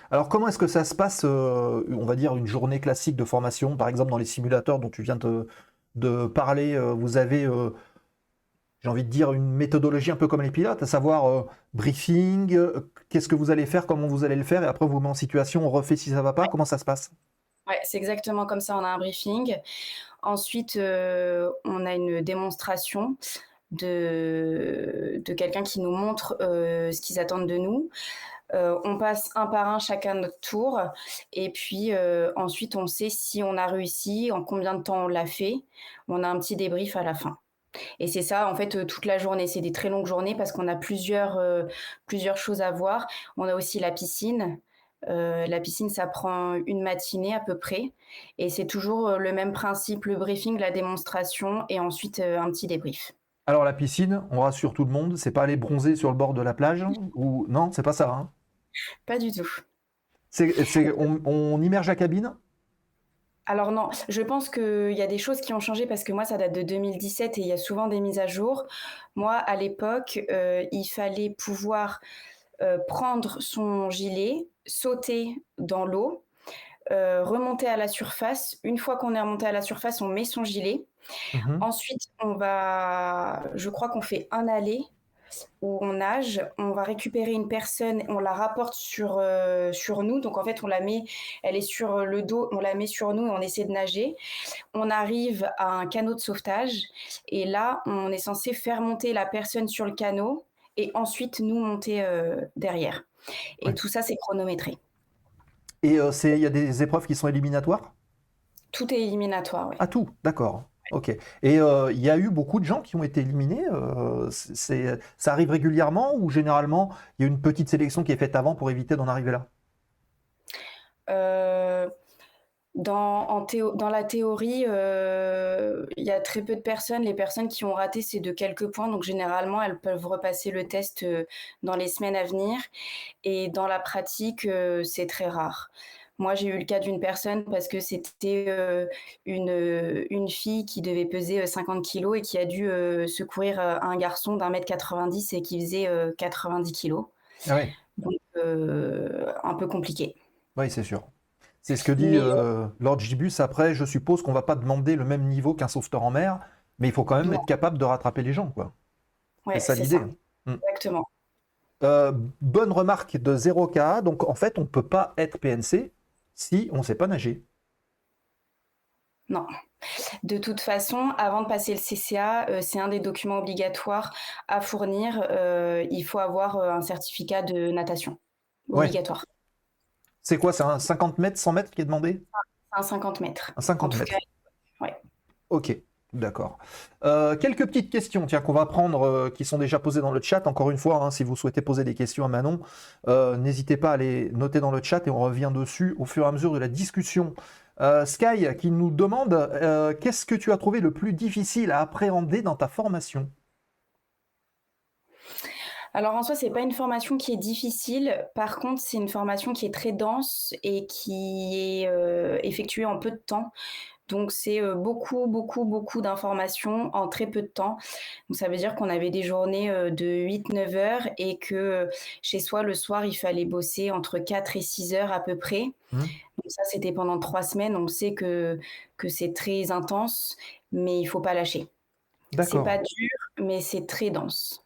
Alors, comment est-ce que ça se passe, on va dire, une journée classique de formation, par exemple dans les simulateurs dont tu viens de, de parler Vous avez j'ai envie de dire, une méthodologie un peu comme les pilotes, à savoir euh, briefing, euh, qu'est-ce que vous allez faire, comment vous allez le faire, et après on vous met en situation, on refait si ça va pas, comment ça se passe? Ouais, c'est exactement comme ça, on a un briefing. Ensuite, euh, on a une démonstration de, de quelqu'un qui nous montre ce qu'ils attendent de nous. on passe un par un chacun notre tour et puis ensuite on sait si on a réussi, en combien de temps on l'a fait. On a un petit débrief à la fin. Et c'est ça, en fait, euh, toute la journée. C'est des très longues journées parce qu'on a plusieurs, euh, plusieurs choses à voir. On a aussi la piscine. Euh, la piscine, ça prend une matinée à peu près. Et c'est toujours le même principe, le briefing, la démonstration et ensuite un petit débrief. Alors la piscine, on rassure tout le monde, c'est pas aller bronzer sur le bord de la plage ou non, c'est pas ça. Hein pas du tout. On immerge la cabine alors non, je pense qu'il y a des choses qui ont changé parce que moi, ça date de 2017 et il y a souvent des mises à jour. Moi, à l'époque, euh, il fallait pouvoir euh, prendre son gilet, sauter dans l'eau, euh, remonter à la surface. Une fois qu'on est remonté à la surface, on met son gilet. Mmh Ensuite, on va, je crois qu'on fait un aller où on nage, on va récupérer une personne, on la rapporte sur, euh, sur nous. Donc en fait, on la met, elle est sur le dos, on la met sur nous et on essaie de nager. On arrive à un canot de sauvetage et là, on est censé faire monter la personne sur le canot et ensuite nous monter euh, derrière. Et tout ça, c'est chronométré. Et euh, il y a des épreuves qui sont éliminatoires? Tout est éliminatoire, oui. Ah, tout, d'accord. Ok. Et euh, il y a eu beaucoup de gens qui ont été éliminés. Euh, c'est, ça arrive régulièrement ou généralement il y a une petite sélection qui est faite avant pour éviter d'en arriver là? Euh, dans, dans, la théorie, il y a très peu de personnes. Les personnes qui ont raté, c'est de quelques points. Donc généralement, elles peuvent repasser le test dans les semaines à venir. Et dans la pratique, c'est très rare. Moi, j'ai eu le cas d'une personne parce que c'était euh, une, euh, une fille qui devait peser 50 euh, kilos et qui a dû secourir un garçon d'un mètre 90 et qui faisait 90 kilos. Ah. Donc, un peu compliqué. Oui, c'est sûr. C'est ce que dit Lord Gibus. Après, je suppose qu'on ne va pas demander le même niveau qu'un sauveteur en mer, mais il faut quand même être capable de rattraper les gens. Quoi. Ouais, c'est ça l'idée. Hmm. Exactement. bonne remarque de 0K. Donc, en fait, on ne peut pas être PNC si on ne sait pas nager Non. De toute façon, avant de passer le CCA, euh, c'est un des documents obligatoires à fournir. Euh, il faut avoir euh, un certificat de natation obligatoire. C'est quoi C'est un 50 mètres, 100 mètres qui est demandé? Un 50 mètres. Un 50 mètres. Ok. D'accord. Euh, quelques petites questions qu'on va prendre, euh, qui sont déjà posées dans le chat. Encore une fois, hein, si vous souhaitez poser des questions à Manon, euh, n'hésitez pas à les noter dans le chat et on revient dessus au fur et à mesure de la discussion. Sky qui nous demande qu'est-ce que tu as trouvé le plus difficile à appréhender dans ta formation? Alors en soi, c'est pas une formation qui est difficile. Par contre, c'est une formation qui est très dense et qui est effectuée en peu de temps. Donc c'est euh, beaucoup, beaucoup, beaucoup d'informations en très peu de temps. Donc ça veut dire qu'on avait des journées euh, de 8-9 heures et que euh, chez soi, le soir, il fallait bosser entre 4 et 6 heures à peu près. Mmh. Donc ça, c'était pendant trois semaines. On sait que, que c'est très intense, mais il faut pas lâcher. C'est pas dur, mais c'est très dense.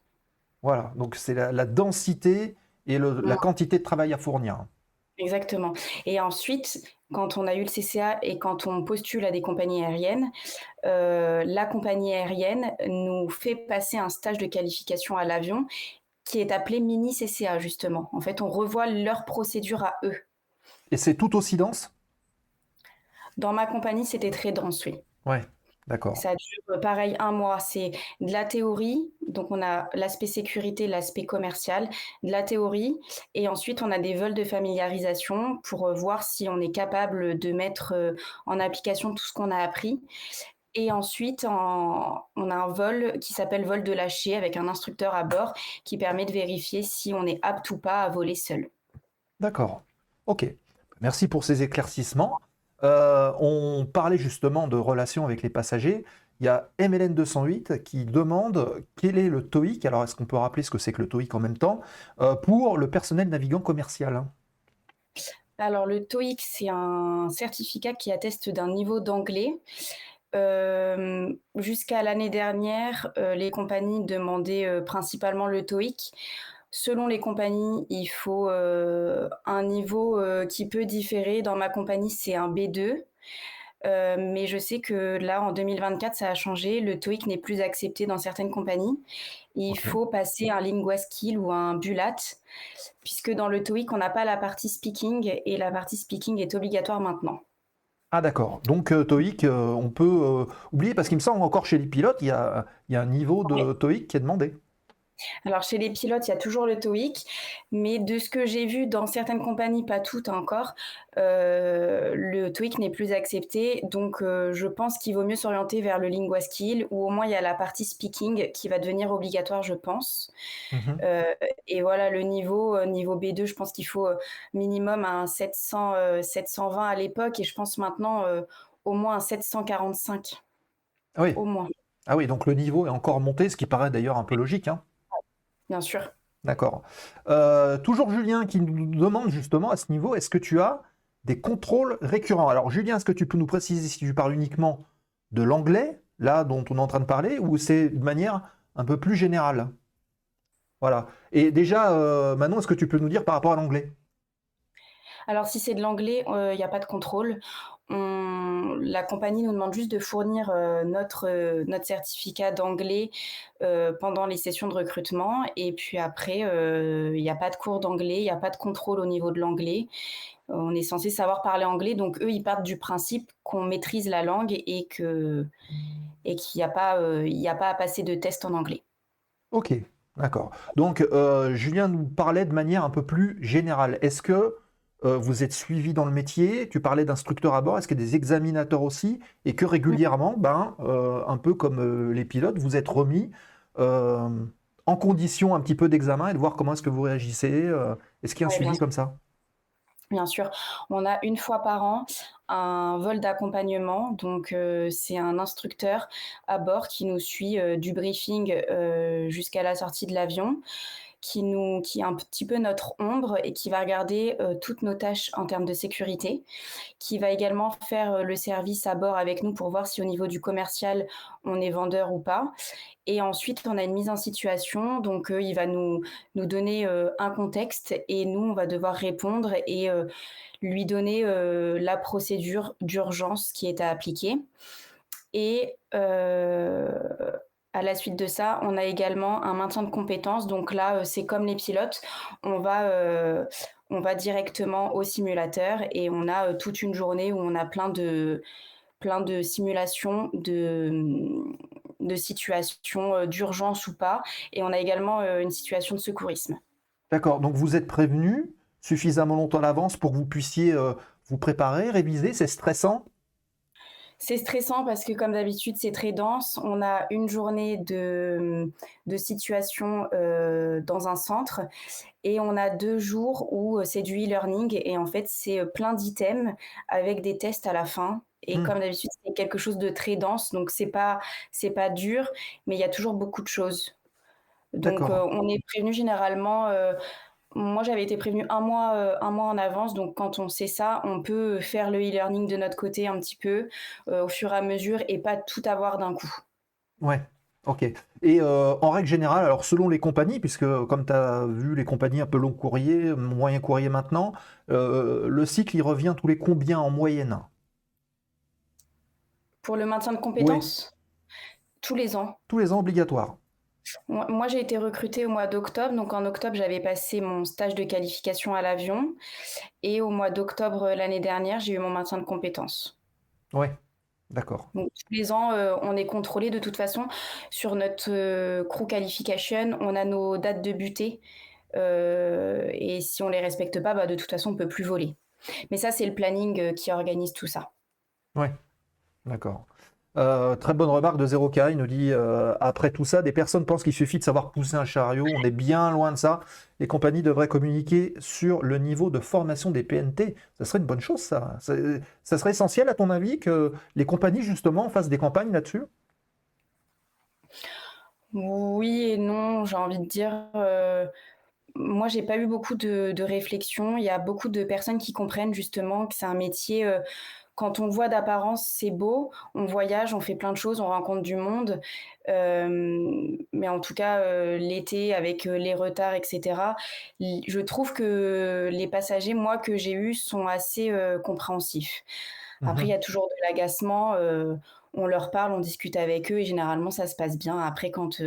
Voilà, donc c'est la, densité et la quantité de travail à fournir. Exactement. Et ensuite, quand on a eu le CCA et quand on postule à des compagnies aériennes, euh, la compagnie aérienne nous fait passer un stage de qualification à l'avion qui est appelé mini CCA justement. En fait, on revoit leur procédure à eux. Et c'est tout aussi dense? Dans ma compagnie, c'était très dense, oui. Ouais, d'accord. Ça dure pareil un mois. C'est de la théorie, donc on a l'aspect sécurité, l'aspect commercial, de la théorie, et ensuite on a des vols de familiarisation pour voir si on est capable de mettre en application tout ce qu'on a appris. Et ensuite, on a un vol qui s'appelle vol de lâcher avec un instructeur à bord qui permet de vérifier si on est apte ou pas à voler seul. D'accord. Ok. Merci pour ces éclaircissements. Euh, on parlait justement de relations avec les passagers. Il y a MLN 208 qui demande quel est le TOEIC, alors est-ce qu'on peut rappeler ce que c'est que le TOEIC en même temps, euh, pour le personnel navigant commercial? Alors le TOEIC, c'est un certificat qui atteste d'un niveau d'anglais euh, jusqu'à l'année dernière, les compagnies demandaient principalement le TOEIC. Selon les compagnies, il faut un niveau qui peut différer. Dans ma compagnie, c'est un B2. mais je sais que là, en 2024, ça a changé. Le TOEIC n'est plus accepté dans certaines compagnies. Il faut passer un Lingua Skill ou un Bulat, puisque dans le TOEIC, on n'a pas la partie speaking et la partie speaking est obligatoire maintenant. Ah d'accord. Donc euh, TOEIC, euh, on peut euh, oublier parce qu'il me semble encore chez les pilotes, il y a, un niveau de TOEIC qui est demandé. Alors chez les pilotes, il y a toujours le TOEIC, mais de ce que j'ai vu dans certaines compagnies, pas toutes encore, euh, le TOEIC n'est plus accepté. Donc euh, je pense qu'il vaut mieux s'orienter vers le Lingua Skill, où au moins il y a la partie speaking qui va devenir obligatoire, je pense. Mhm. Euh, et voilà, le niveau, niveau B2, je pense qu'il faut minimum un 700, 720 à l'époque, et je pense maintenant au moins un 745. Ah oui. Au moins. Ah oui, donc le niveau est encore monté, ce qui paraît d'ailleurs un peu logique. Hein. Bien sûr. D'accord. Euh, toujours Julien qui nous demande justement à ce niveau, est-ce que tu as des contrôles récurrents? Alors Julien, est-ce que tu peux nous préciser si tu parles uniquement de l'anglais, là dont on est en train de parler, ou c'est de manière un peu plus générale? Voilà. Et déjà, euh, Manon, est-ce que tu peux nous dire par rapport à l'anglais? Alors si c'est de l'anglais, euh, il n'y a pas de contrôle la compagnie nous demande juste de fournir euh, notre, euh, notre certificat d'anglais euh, pendant les sessions de recrutement. Et puis après, il n'y a pas de cours d'anglais, il n'y a pas de contrôle au niveau de l'anglais. On est censé savoir parler anglais, donc eux, ils partent du principe qu'on maîtrise la langue et que et qu'il n'y a pas il a pas à passer de test en anglais. Ok, d'accord. Donc Julien nous parlait de manière un peu plus générale. Est-ce que euh, vous êtes suivi dans le métier, tu parlais d'instructeurs à bord, est-ce qu'il y a des examinateurs aussi? Et que régulièrement, ben, euh, un peu comme euh, les pilotes, vous êtes remis en condition un petit peu d'examen et de voir comment est-ce que vous réagissez Est-ce qu'il y a un suivi comme ça? Bien sûr, on a une fois par an un vol d'accompagnement. Donc, c'est un instructeur à bord qui nous suit du briefing jusqu'à la sortie de l'avion qui est un petit peu notre ombre et qui va regarder euh, toutes nos tâches en termes de sécurité, qui va également faire euh, le service à bord avec nous pour voir si au niveau du commercial on est vendeur ou pas. Et ensuite on a une mise en situation, donc euh, il va nous nous donner un contexte et nous on va devoir répondre et lui donner la procédure d'urgence qui est à appliquer. Et à la suite de ça, on a également un maintien de compétences. Donc là, euh, c'est comme les pilotes, on va, euh, on va directement au simulateur et on a euh, toute une journée où on a plein de, plein de simulations de, de situations d'urgence ou pas. Et on a également une situation de secourisme. D'accord, donc vous êtes prévenu suffisamment longtemps à l'avance pour que vous puissiez vous préparer, réviser, c'est stressant? C'est stressant parce que comme d'habitude, c'est très dense. On a une journée de, de situation euh, dans un centre et on a deux jours où euh, c'est du e-learning et en fait, c'est euh, plein d'items avec des tests à la fin. Et hmm. comme d'habitude, c'est quelque chose de très dense, donc c'est pas c'est pas dur, mais il y a toujours beaucoup de choses. Donc on est prévenu généralement moi, j'avais été prévenue un mois, euh, un mois en avance. Donc, quand on sait ça, on peut faire le e-learning de notre côté un petit peu euh, au fur et à mesure et pas tout avoir d'un coup. Ouais, ok. Et euh, en règle générale, alors selon les compagnies, puisque comme tu as vu les compagnies un peu long courrier, moyen courrier maintenant, le cycle, il revient tous les combien en moyenne? Pour le maintien de compétences? Tous les ans. Tous les ans obligatoire. Moi, j'ai été recrutée au mois d'octobre. Donc, en octobre, j'avais passé mon stage de qualification à l'avion. Et au mois d'octobre l'année dernière, j'ai eu mon maintien de compétences. Ouais, d'accord. Donc tous les ans, euh, on est contrôlé de toute façon. Sur notre euh, crew qualification, on a nos dates de butée. euh, et si on les respecte pas, bah, de toute façon, on peut plus voler. Mais ça, c'est le planning euh, qui organise tout ça. Ouais, d'accord. Euh, très bonne remarque de 0K. Il nous dit euh, après tout ça, des personnes pensent qu'il suffit de savoir pousser un chariot. On est bien loin de ça. Les compagnies devraient communiquer sur le niveau de formation des PNT. Ça serait une bonne chose, ça. Ça, serait essentiel, à ton avis, que les compagnies, justement, fassent des campagnes là-dessus? Oui et non, j'ai envie de dire. euh, moi, j'ai pas eu beaucoup de, de réflexion. Il y a beaucoup de personnes qui comprennent justement que c'est un métier. euh, quand on voit d'apparence, c'est beau. On voyage, on fait plein de choses, on rencontre du monde. Euh, mais en tout cas, euh, l'été, avec euh, les retards, etc., je trouve que les passagers, moi, que j'ai eus, sont assez euh, compréhensifs. Après, il y a toujours de l'agacement. on leur parle, on discute avec eux et généralement, ça se passe bien. Après, quand,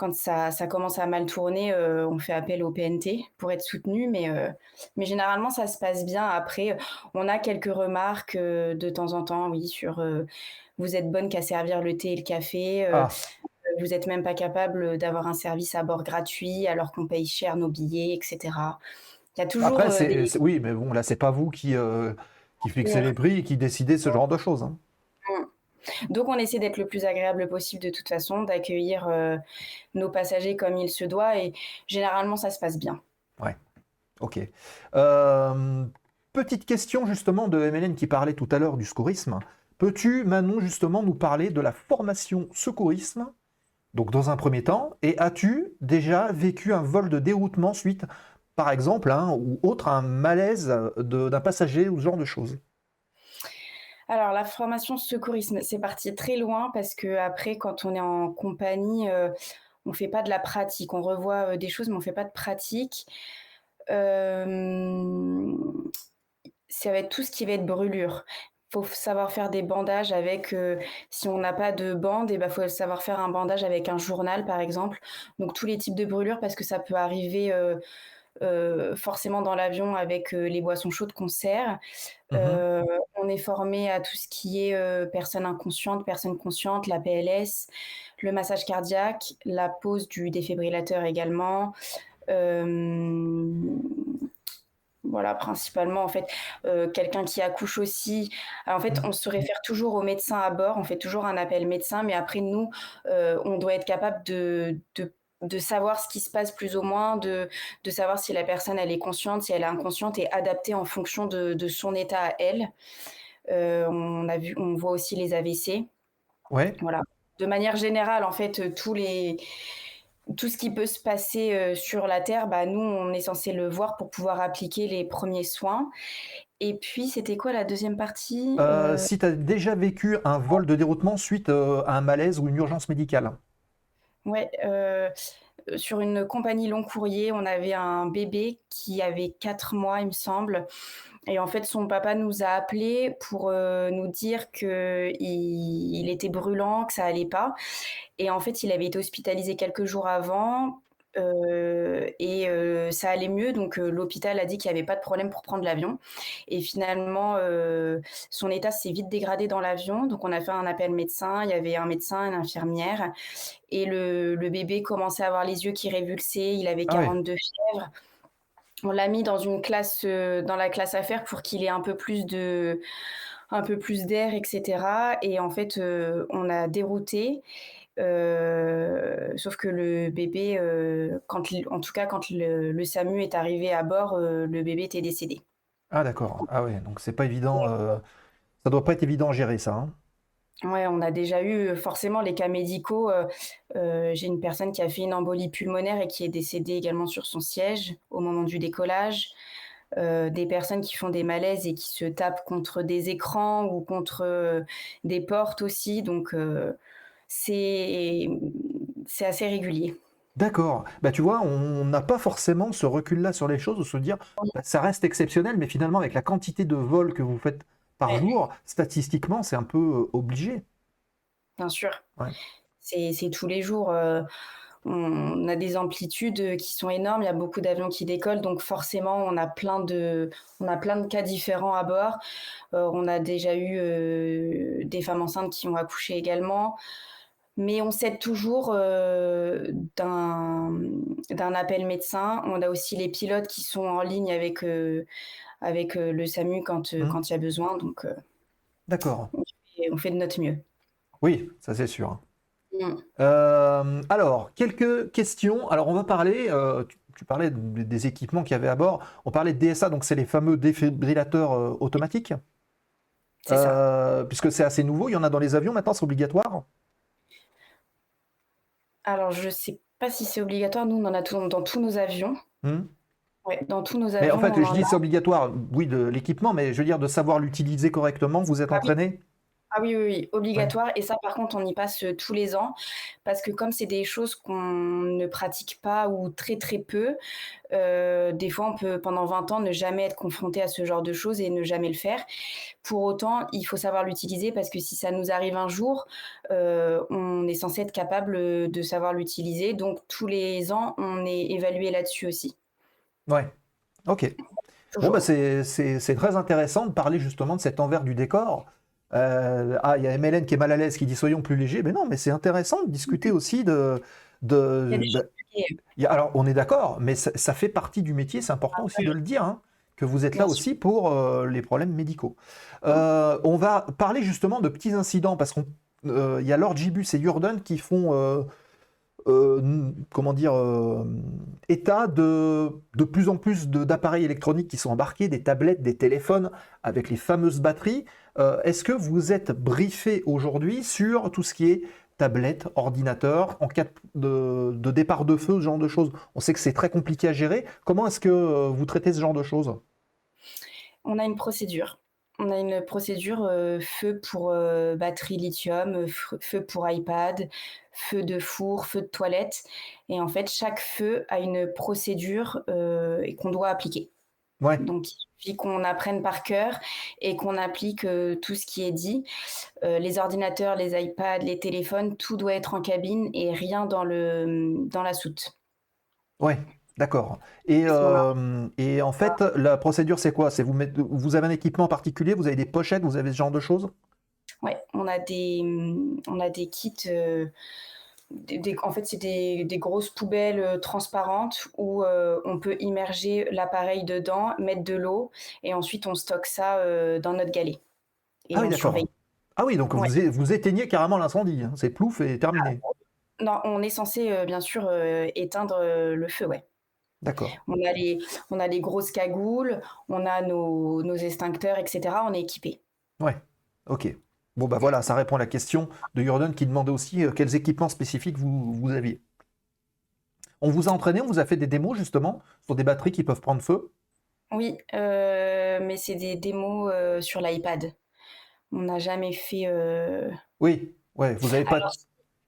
quand ça, ça commence à mal tourner, euh, on fait appel au PNT pour être soutenu. Mais, euh, mais généralement, ça se passe bien. Après, on a quelques remarques euh, de temps en temps, oui, sur vous êtes bonne qu'à servir le thé et le café. Ah, vous n'êtes même pas capable d'avoir un service à bord gratuit alors qu'on paye cher nos billets, etc. Il y a toujours après, des... oui, mais bon, là, c'est pas vous qui, qui fixez les prix et qui décidez ce genre de choses. hein. Donc on essaie d'être le plus agréable possible de toute façon, d'accueillir euh, nos passagers comme il se doit et généralement ça se passe bien. Ouais, ok. Euh, petite question justement de MLN qui parlait tout à l'heure du secourisme. Peux-tu, Manon, justement nous parler de la formation secourisme, donc dans un premier temps, et as-tu déjà vécu un vol de déroutement suite, par exemple, hein, ou autre, un malaise de- d'un passager ou ce genre de choses? Alors la formation secourisme, c'est parti très loin parce que après quand on est en compagnie, euh, on fait pas de la pratique, on revoit euh, des choses mais on fait pas de pratique. Euh, ça va être tout ce qui va être brûlure. Faut savoir faire des bandages avec, euh, si on n'a pas de bande, il ben, faut savoir faire un bandage avec un journal par exemple. Donc tous les types de brûlures parce que ça peut arriver euh, forcément dans l'avion avec euh, les boissons chaudes qu'on sert. Mhm. Euh, on est formé à tout ce qui est personne inconsciente, personne consciente, la PLS, le massage cardiaque, la pose du défibrillateur également. Voilà, principalement, en fait, quelqu'un qui accouche aussi. Alors, en fait, on se réfère toujours au médecin à bord, on fait toujours un appel médecin, mais après, nous, on doit être capable de, de, de savoir ce qui se passe plus ou moins, de, de savoir si la personne, elle est consciente, si elle est inconsciente et adapter en fonction de, de son état à elle. Euh, on a vu, on voit aussi les AVC. Ouais. Voilà. De manière générale, en fait, tous les, tout ce qui peut se passer euh, sur la Terre, bah, nous, on est censé le voir pour pouvoir appliquer les premiers soins. Et puis, c'était quoi la deuxième partie? Euh, si tu as déjà vécu un vol de déroutement suite à un malaise ou une urgence médicale. Ouais, euh, sur une compagnie long courrier, on avait un bébé qui avait 4 mois, il me semble. Et en fait, son papa nous a appelés pour euh, nous dire que il, il était brûlant, que ça allait pas. Et en fait, il avait été hospitalisé quelques jours avant. Euh, et euh, ça allait mieux, donc euh, l'hôpital a dit qu'il n'y avait pas de problème pour prendre l'avion. Et finalement, son état s'est vite dégradé dans l'avion, donc on a fait un appel médecin. Il y avait un médecin, une infirmière, et le, le bébé commençait à avoir les yeux qui révulsaient. Il avait Ah ouais. 42 fièvres. On l'a mis dans une classe, dans la classe affaires pour qu'il ait un peu plus de, un peu plus d'air, etc. Et en fait, on a dérouté. Euh, sauf que le bébé, euh, quand, en tout cas, quand le, le SAMU est arrivé à bord, euh, le bébé était décédé. Ah d'accord. Ah ouais, donc c'est pas évident. ça doit pas être évident à gérer ça. hein. Ouais, on a déjà eu forcément les cas médicaux. j'ai une personne qui a fait une embolie pulmonaire et qui est décédée également sur son siège au moment du décollage. Euh, des personnes qui font des malaises et qui se tapent contre des écrans ou contre euh, des portes aussi. Donc, euh, c'est c'est assez régulier. D'accord. Bah tu vois, on n'a pas forcément ce recul-là sur les choses, de se dire, bah, ça reste exceptionnel, mais finalement, avec la quantité de vols que vous faites par Ouais, jour, statistiquement, c'est un peu euh, obligé. bien sûr. Ouais. C'est tous les jours. euh, on a des amplitudes qui sont énormes. Il y a beaucoup d'avions qui décollent, donc forcément, on a plein de, on a plein de cas différents à bord. on a déjà eu des femmes enceintes qui ont accouché également mais on s'aide toujours d'un appel médecin. On a aussi les pilotes qui sont en ligne avec, avec le SAMU quand, mmh. quand il y a besoin. Donc, D'accord. On, fait de notre mieux. Oui, ça c'est sûr. Mmh. alors, quelques questions. Alors, on va parler, tu, parlais des équipements qu'il y avait à bord. On parlait de DSA, donc c'est les fameux défibrillateurs automatiques. C'est ça. Puisque c'est assez nouveau, il y en a dans les avions maintenant, c'est obligatoire? Alors, je sais pas si c'est obligatoire. Nous, on en a dans tous nos avions. Hmm. Oui, dans tous nos avions. Mais en fait, je dis c'est obligatoire, oui, de l'équipement, mais je veux dire de savoir l'utiliser correctement. Vous êtes ah entraîné? Ah oui, oui, obligatoire. Et ça, par contre, on y passe euh, tous les ans parce que comme c'est des choses qu'on ne pratique pas ou très très peu, euh, des fois, on peut pendant 20 ans ne jamais être confronté à ce genre de choses et ne jamais le faire. Pour autant, il faut savoir l'utiliser parce que si ça nous arrive un jour, euh, on est censé être capable de savoir l'utiliser. Donc, tous les ans, on est évalué là-dessus aussi. Ouais, ok. Bon, bah, c'est très intéressant de parler justement de cet envers du décor. Euh, ah, il y a MLN qui est mal à l'aise, qui dit soyons plus légers. Mais non, mais c'est intéressant de discuter aussi de. de, alors, on est d'accord, mais ça, fait partie du métier. C'est important aussi de le dire, hein, que vous êtes là aussi pour euh, les problèmes médicaux. Euh, on va parler justement de petits incidents parce qu'il y a Lord Gibus et Jordan qui font. comment dire, état de de plus en plus d'appareils électroniques qui sont embarqués, des tablettes, des téléphones avec les fameuses batteries. Euh, est-ce que vous êtes briefé aujourd'hui sur tout ce qui est tablette, ordinateur, en cas de, départ de feu, ce genre de choses? On sait que c'est très compliqué à gérer. Comment est-ce que euh, vous traitez ce genre de choses? On a une procédure. On a une procédure euh, feu pour batterie lithium, feu pour iPad, feu de four, feu de toilette. Et en fait, chaque feu a une procédure qu'on doit appliquer. Ouais. Donc, puis qu'on apprenne par cœur et qu'on applique euh, tout ce qui est dit. Euh, les ordinateurs, les iPads, les téléphones, tout doit être en cabine et rien dans, le, dans la soute. Ouais, d'accord. Et, euh, et en fait, la procédure, c'est quoi? C'est vous, vous avez un équipement particulier, vous avez des pochettes, vous avez ce genre de choses? Ouais, on a des, on a des kits en fait, c'est des, grosses poubelles euh, transparentes où euh, on peut immerger l'appareil dedans, mettre de l'eau et ensuite on stocke ça euh, dans notre galet. ah, oui, d'accord. Ah oui, donc vous, éteignez carrément l'incendie. Hein. C'est plouf et terminé. Ah, non, on est censé bien sûr éteindre le feu, ouais. D'accord. On a les, on a les grosses cagoules, on a nos, nos extincteurs, etc. On est équipé. Ouais. Ok. Bon, bah voilà, ça répond à la question de Jordan qui demandait aussi euh, quels équipements spécifiques vous, vous, aviez. On vous a entraîné, on vous a fait des démos justement sur des batteries qui peuvent prendre feu Oui, euh, mais c'est des démos euh, sur l'iPad. On n'a jamais fait. Oui, ouais, vous n'avez pas.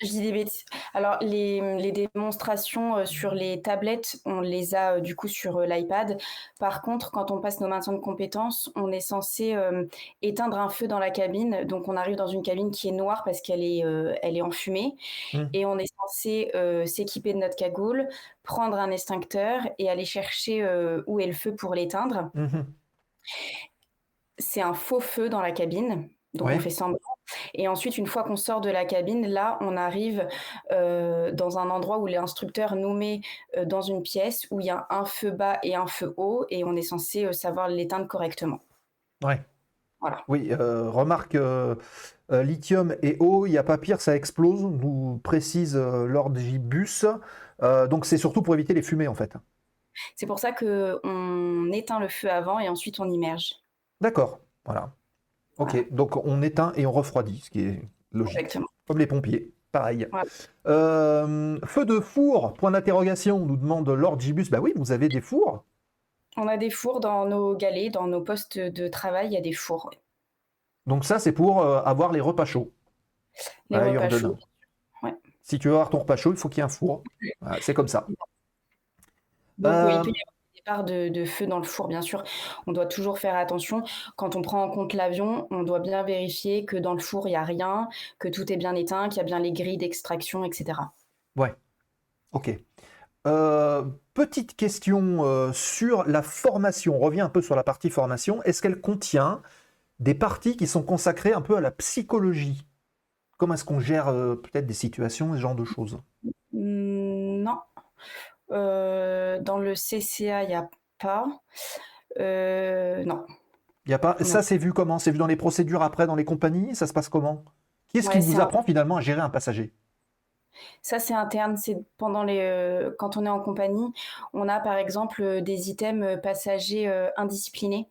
Je dis des bêtises. Alors, les, démonstrations euh, sur les tablettes, on les a euh, du coup sur euh, l'iPad. Par contre, quand on passe nos maintiens de compétences, on est censé éteindre un feu dans la cabine. Donc, on arrive dans une cabine qui est noire parce qu'elle est, elle est enfumée. Mmh. Et on est censé s'équiper de notre cagoule, prendre un extincteur et aller chercher où est le feu pour l'éteindre. Mmh C'est un faux feu dans la cabine. Donc, on fait semblant et ensuite, une fois qu'on sort de la cabine, là, on arrive euh, dans un endroit où l'instructeur nous met euh, dans une pièce où il y a un feu bas et un feu haut, et on est censé euh, savoir l'éteindre correctement. Ouais. Voilà. Oui, remarque, lithium et eau, il n'y a pas pire, ça explose, nous précise Lord Gibus. donc c'est surtout pour éviter les fumées en fait. C'est pour ça qu'on éteint le feu avant et ensuite on immerge. D'accord, voilà. Ok, donc on éteint et on refroidit, ce qui est logique. Comme les pompiers, pareil. Euh, feu de four, point d'interrogation, nous demande Lord Gibus. Bah oui, vous avez des fours On a des fours dans nos galets, dans nos postes de travail, il y a des fours. Donc ça, c'est pour euh, avoir les repas chauds. Les repas chauds. Si tu veux avoir ton repas chaud, il faut qu'il y ait un four. c'est comme ça. Donc, euh, de, feu dans le four, bien sûr. On doit toujours faire attention. Quand on prend en compte l'avion, on doit bien vérifier que dans le four, il n'y a rien, que tout est bien éteint, qu'il y a bien les grilles d'extraction, etc. Ouais. Ok. Euh, petite question euh, sur la formation. On revient un peu sur la partie formation. Est-ce qu'elle contient des parties qui sont consacrées un peu à la psychologie? Comment est-ce qu'on gère euh, peut-être des situations, ce genre de choses? Mmh, Non. Dans le CCA, il n'y a pas. non. Y a pas. Ça, c'est vu comment? C'est vu dans les procédures après, dans les compagnies? Ça se passe comment? Qui est-ce qui vous apprend finalement à gérer un passager? Ça, c'est interne. C'est pendant les, euh, quand on est en compagnie, on a par exemple euh, des items euh, passagers indisciplinés.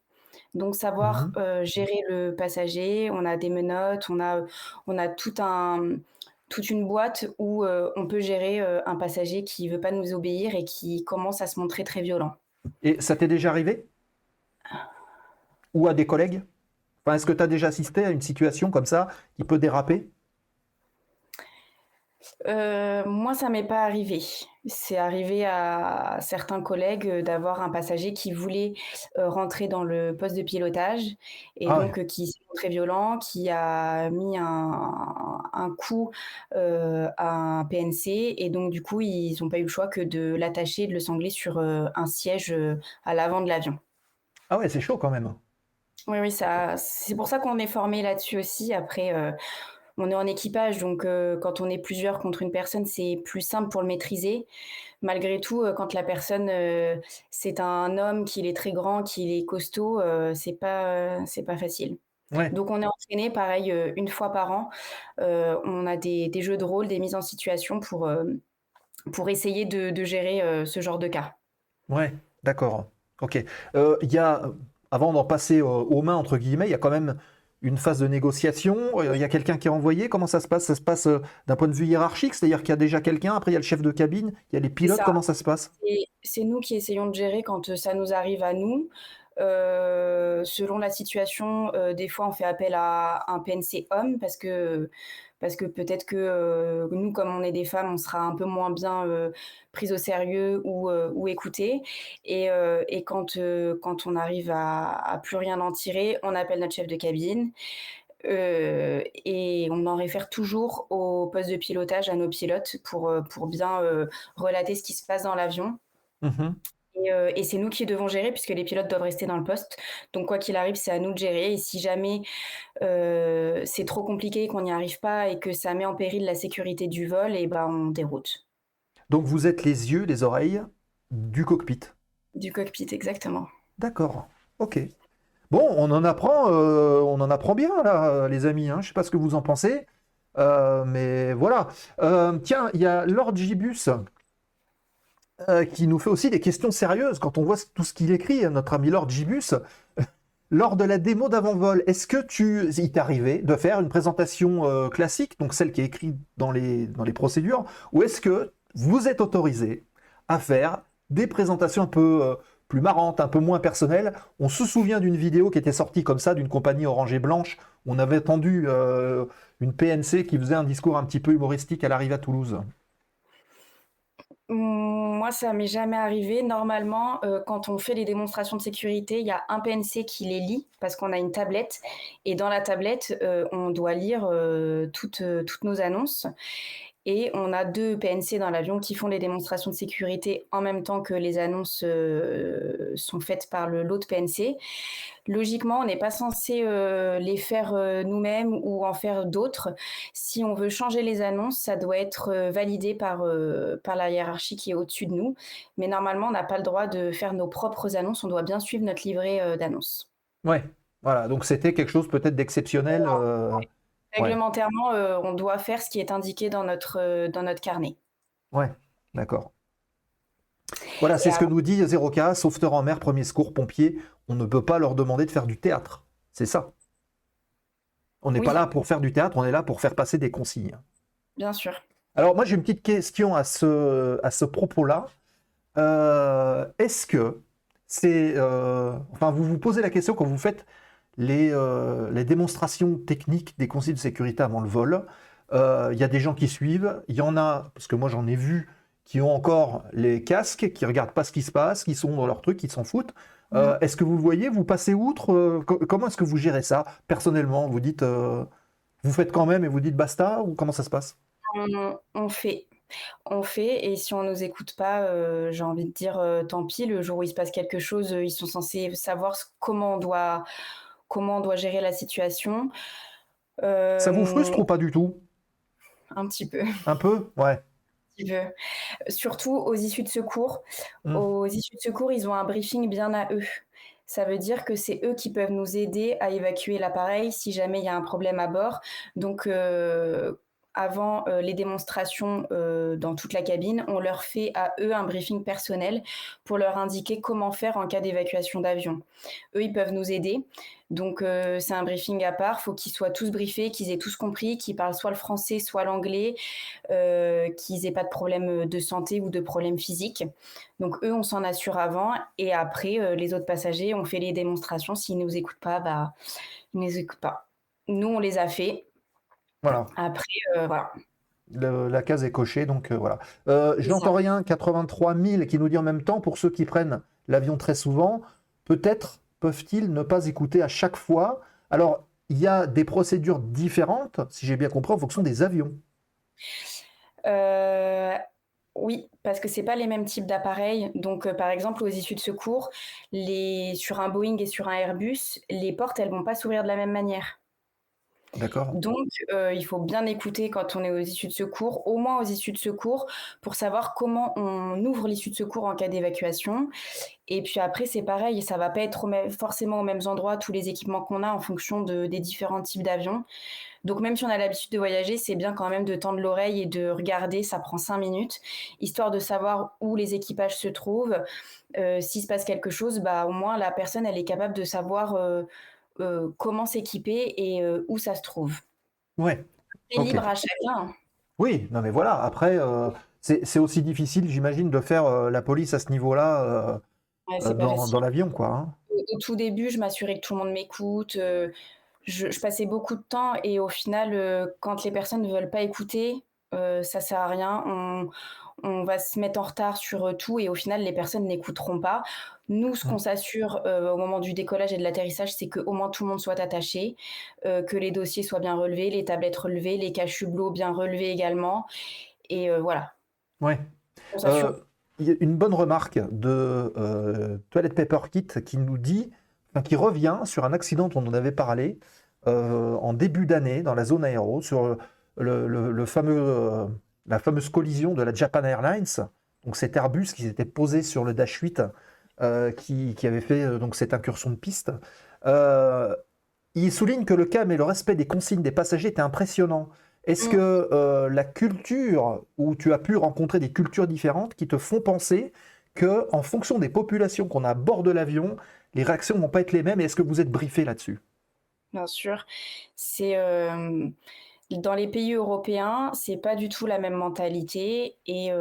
Donc savoir mmh gérer le passager. On a des menottes, on a, on a tout un, toute une boîte où on peut gérer un passager qui veut pas nous obéir et qui commence à se montrer très violent. Et ça t'est déjà arrivé? Ou à des collègues? Enfin, Est-ce que tu as déjà assisté à une situation comme ça qui peut déraper? Euh, moi, ça m'est pas arrivé. C'est arrivé à certains collègues, euh, d'avoir un passager qui voulait, euh, rentrer dans le poste de pilotage et ah donc qui s'est montré violent, qui a mis un coup, à un PNC et donc du coup, ils n'ont pas eu le choix que de l'attacher, de le sangler sur, un siège, à l'avant de l'avion. Ah ouais, c'est chaud quand même. Oui, oui, ça c'est pour ça qu'on est formé là-dessus aussi. Après, on est en équipage, donc euh, quand on est plusieurs contre une personne, c'est plus simple pour le maîtriser. Malgré tout, euh, quand la personne, euh, c'est un homme, qu'il est très grand, qu'il est costaud, c'est pas, c'est pas facile. Donc on est entraîné, pareil, une fois par an. on a des, jeux de rôle, des mises en situation pour, pour essayer de, gérer ce genre de cas. Ouais, d'accord. Ok. Il y a, avant d'en passer aux mains, entre guillemets, il y a quand même une phase de négociation euh, Il y a quelqu'un qui est envoyé Comment ça se passe? Ça se passe euh, d'un point de vue hiérarchique, c'est-à-dire qu'il y a déjà quelqu'un, après il y a le chef de cabine, il y a les pilotes, comment ça se passe? C'est nous qui essayons de gérer quand euh, ça nous arrive à nous. selon la situation, des fois on fait appel à un PNC homme parce que parce que peut-être que euh, nous, comme on est des femmes, on sera un peu moins bien euh, prises au sérieux ou, euh, ou écoutées. Et, et quand, quand on arrive à, plus rien en tirer, on appelle notre chef de cabine. et on en réfère toujours au poste de pilotage à nos pilotes pour, pour bien relater ce qui se passe dans l'avion. Mmh euh, et, c'est nous qui devons gérer puisque les pilotes doivent rester dans le poste. Donc quoi qu'il arrive, c'est à nous de gérer. Et si jamais euh, c'est trop compliqué, qu'on n'y arrive pas et que ça met en péril la sécurité du vol, et eh ben on déroute. Donc vous êtes les yeux, les oreilles du cockpit. Du cockpit, exactement. D'accord. Ok. Bon, on en apprend, euh, on en apprend bien là, les amis. Hein. Je ne sais pas ce que vous en pensez, mais voilà. tiens, il y a Lord Gibus euh, qui nous fait aussi des questions sérieuses quand on voit tout ce qu'il écrit, notre ami Lord Gibus. Lors de la démo d'avant-vol, est-ce que tu, il t'est arrivé de faire une présentation euh, classique, donc celle qui est écrite dans les, dans les procédures, ou est-ce que vous êtes autorisé à faire des présentations un peu euh, plus marrantes, un peu moins personnelles? On se souvient d'une vidéo qui était sortie comme ça d'une compagnie orange et blanche. On avait entendu une PNC qui faisait un discours un petit peu humoristique à l'arrivée à Toulouse. Moi, ça m'est jamais arrivé. Normalement, euh, quand on fait les démonstrations de sécurité, il y a un PNC qui les lit parce qu'on a une tablette et dans la tablette, euh, on doit lire euh, toutes nos annonces. Et on a deux PNC dans l'avion qui font les démonstrations de sécurité en même temps que les annonces euh, sont faites par l'autre PNC. Logiquement, on n'est pas censé euh, les faire euh, nous-mêmes ou en faire d'autres. Si on veut changer les annonces, ça doit être validé par, par la hiérarchie qui est au-dessus de nous. Mais normalement, on n'a pas le droit de faire nos propres annonces. On doit bien suivre notre livret d'annonces. Ouais, voilà. Donc c'était quelque chose peut-être d'exceptionnel. Réglementairement, euh, on doit faire ce qui est indiqué dans notre, euh, dans notre carnet. Ouais, d'accord. Voilà, c'est ce que nous dit 0K, sauveteur en mer, premier secours, pompier. On ne peut pas leur demander de faire du théâtre. C'est ça. On n'est pas là pour faire du théâtre, on est là pour faire passer des consignes. Bien sûr. Alors moi j'ai une petite question à ce, à ce propos-là. Euh, est-ce que c'est... enfin, vous vous posez la question quand vous faites euh, les, démonstrations techniques des conseils de sécurité avant le vol. Il euh, y a des gens qui suivent, il y en a, parce que moi j'en ai vu, qui ont encore les casques, qui regardent pas ce qui se passe, qui sont dans leur truc, qui s'en foutent. Euh, est-ce que vous le voyez? Vous passez outre? Comment est-ce que vous gérez ça personnellement? Vous dites, vous faites quand même et vous dites basta ou comment ça se passe? On, fait. On fait et si on nous écoute pas, j'ai envie de dire, tant pis. Le jour où il se passe quelque chose, ils sont censés savoir comment on doit comment on doit gérer la situation. Ça vous Hem, frustre ou pas du tout? un petit peu, Un peu? Ouais. un petit peu. Surtout aux issues de secours. Mmh. Aux issues de secours, ils ont un briefing bien à eux. Ça veut dire que c'est eux qui peuvent nous aider à évacuer l'appareil si jamais il y a un problème à bord. Donc, heu, avant, heu, les démonstrations, heu, dans toute la cabine, on leur fait à eux un briefing personnel pour leur indiquer comment faire en cas d'évacuation d'avion. Eux, ils peuvent nous aider. Donc, heu, c'est un briefing à part. Faut qu'ils soient tous briefés, qu'ils aient tous compris, qu'ils parlent soit le français, soit l'anglais, qu'ils aient pas de problème, de santé ou de problème physique. Donc eux, on s'en assure avant et après, les autres passagers, on fait les démonstrations. S'ils nous écoutent pas, bah, ils nous écoutent pas. Nous, on les a fait. Voilà. Après, heu, voilà, Le- la case est cochée, donc euh, voilà. Euh, je n'entends rien, 83 000 qui nous dit en même temps, pour ceux qui prennent l'avion très souvent, peut-être peuvent-ils ne pas écouter à chaque fois? Alors, il y a des procédures différentes, si j'ai bien compris, en fonction des avions. Heu, oui, parce que c'est pas les mêmes types d'appareils. Donc, par exemple, aux issues de secours, les sur un Boeing et sur un Airbus, les portes, elles vont pas s'ouvrir de la même manière. Donc, heu, il faut bien écouter quand on est aux issues de secours, au moins aux issues de secours, pour savoir comment on ouvre l'issue de secours en cas d'évacuation. Et puis après, c'est pareil, ça va pas être au mê forcément aux mêmes endroits, tous les équipements qu'on a en fonction de des différents types d'avions. Donc même si on a l'habitude de voyager, c'est bien quand même de tendre l'oreille et de regarder, ça prend 5 minutes, histoire de savoir où les équipages se trouvent. Heu, s'il se passe quelque chose, bah, au moins la personne, elle est capable de savoir, heu, comment s'équiper et heu, où ça se trouve. Ouais, C'est libre à chacun. Oui, non mais voilà, après, euh, c'est aussi difficile, j'imagine, de faire euh, la police à ce niveau-là Ouais, euh, euh, dans, l'avion, quoi. hein. Au au tout début, je m'assurais que tout le monde m'écoute, je je passais beaucoup de temps et au final, quand les personnes ne veulent pas écouter, heu, ça sert à rien. On on va se mettre en retard sur, tout et au final, les personnes n'écouteront pas. Nous, ce qu'on s'assure, heu, au moment du décollage et de l'atterrissage, c'est qu'au moins tout le monde soit attaché, heu, que les dossiers soient bien relevés, les tablettes relevées, les cache-hublots bien relevés également et heu, voilà, Ouais. on Euh, s'assure une bonne remarque de euh, Toilet Paper Kit qui nous dit, enfin, qui revient sur un accident dont on avait parlé euh, en début d'année dans la zone aéro, sur le, le- le fameux, euh, la fameuse collision de la Japan Airlines. Donc cet Airbus qui s'était posé sur le Dash 8, euh, qui, qui avait fait euh, donc cette incursion de piste. Euh, il souligne que le calme et le respect des consignes des passagers était impressionnant. Est-ce mmh. que euh, la culture, où tu as pu rencontrer des cultures différentes qui te font penser que, en fonction des populations qu'on a à bord de l'avion, les réactions vont pas être les mêmes est-ce que vous êtes briefé là-dessus? Bien sûr. C'est, dans les pays européens, c'est pas du tout la même mentalité et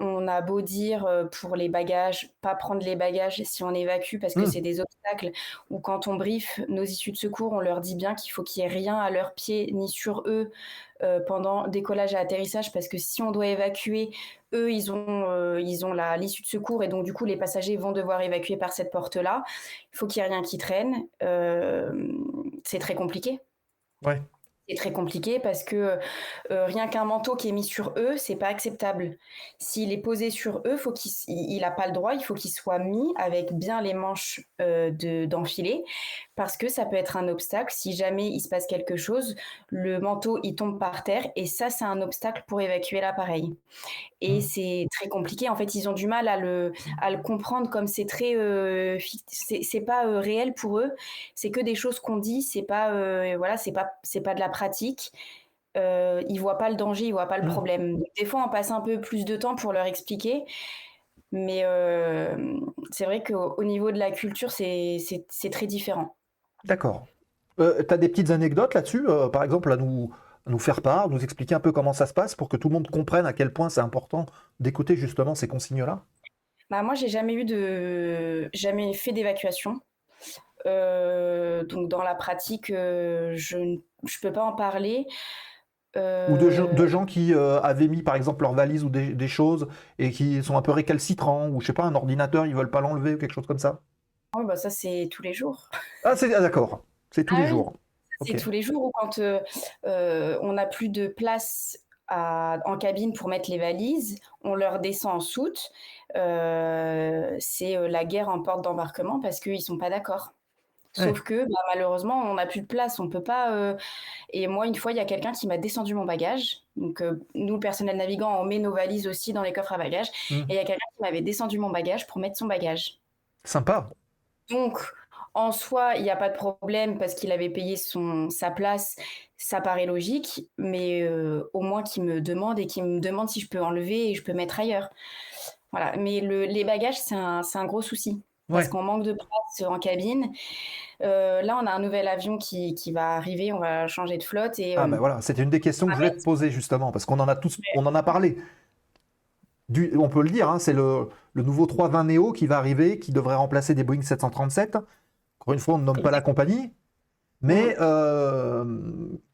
on a beau dire, heu, pour les bagages, pas prendre les bagages si on évacue parce que Hmm, c'est des obstacles ou quand on briefe nos issues de secours, on leur dit bien qu'il faut qu'il y ait rien à leurs pieds ni sur eux, heu, pendant décollage et atterrissage parce que si on doit évacuer, eux, ils ont, heu, ils ont la l'issue de secours et donc du coup, les passagers vont devoir évacuer par cette porte-là. Il faut qu'il y ait rien qui traîne, c'est très compliqué. ouais. C'est très compliqué parce que, heu, rien qu'un manteau qui est mis sur eux, c'est pas acceptable. S'il est posé sur eux, faut qu'il il il a pas le droit, il faut qu'il soit mis avec bien les manches, d'enfiler parce que ça peut être un obstacle. Si jamais il se passe quelque chose, le manteau, il tombe par terre et ça, c'est un obstacle pour évacuer l'appareil et Hmm, c'est très compliqué. En fait, ils ont du mal à le à le comprendre comme c'est très, fict c'est pas, heu, réel pour eux. C'est que des choses qu'on dit, c'est pas, heu, voilà, c'est pas c'est pas de la pratique. Heu, ils voient pas le danger, ils voient pas le hmm. problème. Donc des fois, on passe un peu plus de temps pour leur expliquer, mais c'est vrai qu'au au niveau de la culture, c'est très différent. D'accord. Euh, tu as des petites anecdotes là-dessus, euh, par exemple, à nous, à nous faire part, nous expliquer un peu comment ça se passe pour que tout le monde comprenne à quel point c'est important d'écouter justement ces consignes-là? Bah, moi, j'ai jamais eu de jamais fait d'évacuation. Heu, donc dans la pratique, heu, je ne je peux pas en parler. Ou de, gens- Heu, de gens qui euh, avaient mis par exemple leur valise ou des, des choses et qui sont un peu récalcitrants, ou je sais pas, un ordinateur, ils veulent pas l'enlever ou quelque chose comme ça? Ouais, bah, ça, c'est tous les jours. Ah, c'est ah, d'accord, c'est tous Ah les oui, jours. c'est tous les jours ou quand, heu heu, on n'a plus de place en cabine pour mettre les valises. On leur descend en soute. Euh, c'est euh, la guerre en porte d'embarquement parce qu'ils ne sont pas d'accord. Sauf que bah, malheureusement, on n'a plus de place, on peut pas. Euh, et moi, une fois, il y a quelqu'un qui m'a descendu mon bagage. Donc, nous, personnel navigant, on met nos valises aussi dans les coffres à bagages. Mmh. Et il y a quelqu'un qui m'avait descendu mon bagage pour mettre son bagage. Sympa. Donc, en soi, il n'y a pas de problème parce qu'il avait payé son, sa place, ça paraît logique, mais euh, au moins qu'il me demande et qu'il me demande si je peux enlever et je peux mettre ailleurs. Voilà, mais les bagages, c'est un, un, gros souci. Parce qu'on manque de place en cabine. Euh, là, on a un nouvel avion qui, qui, va arriver, on va changer de flotte. Et, ah, ben voilà, c'était une des questions que je voulais te poser justement, parce qu'on en a tous, on en a parlé. Du, on peut le dire, hein, c'est le, le, nouveau 320 Neo qui va arriver, qui devrait remplacer des Boeing 737. Encore une fois, on ne nomme pas la compagnie. Mais euh,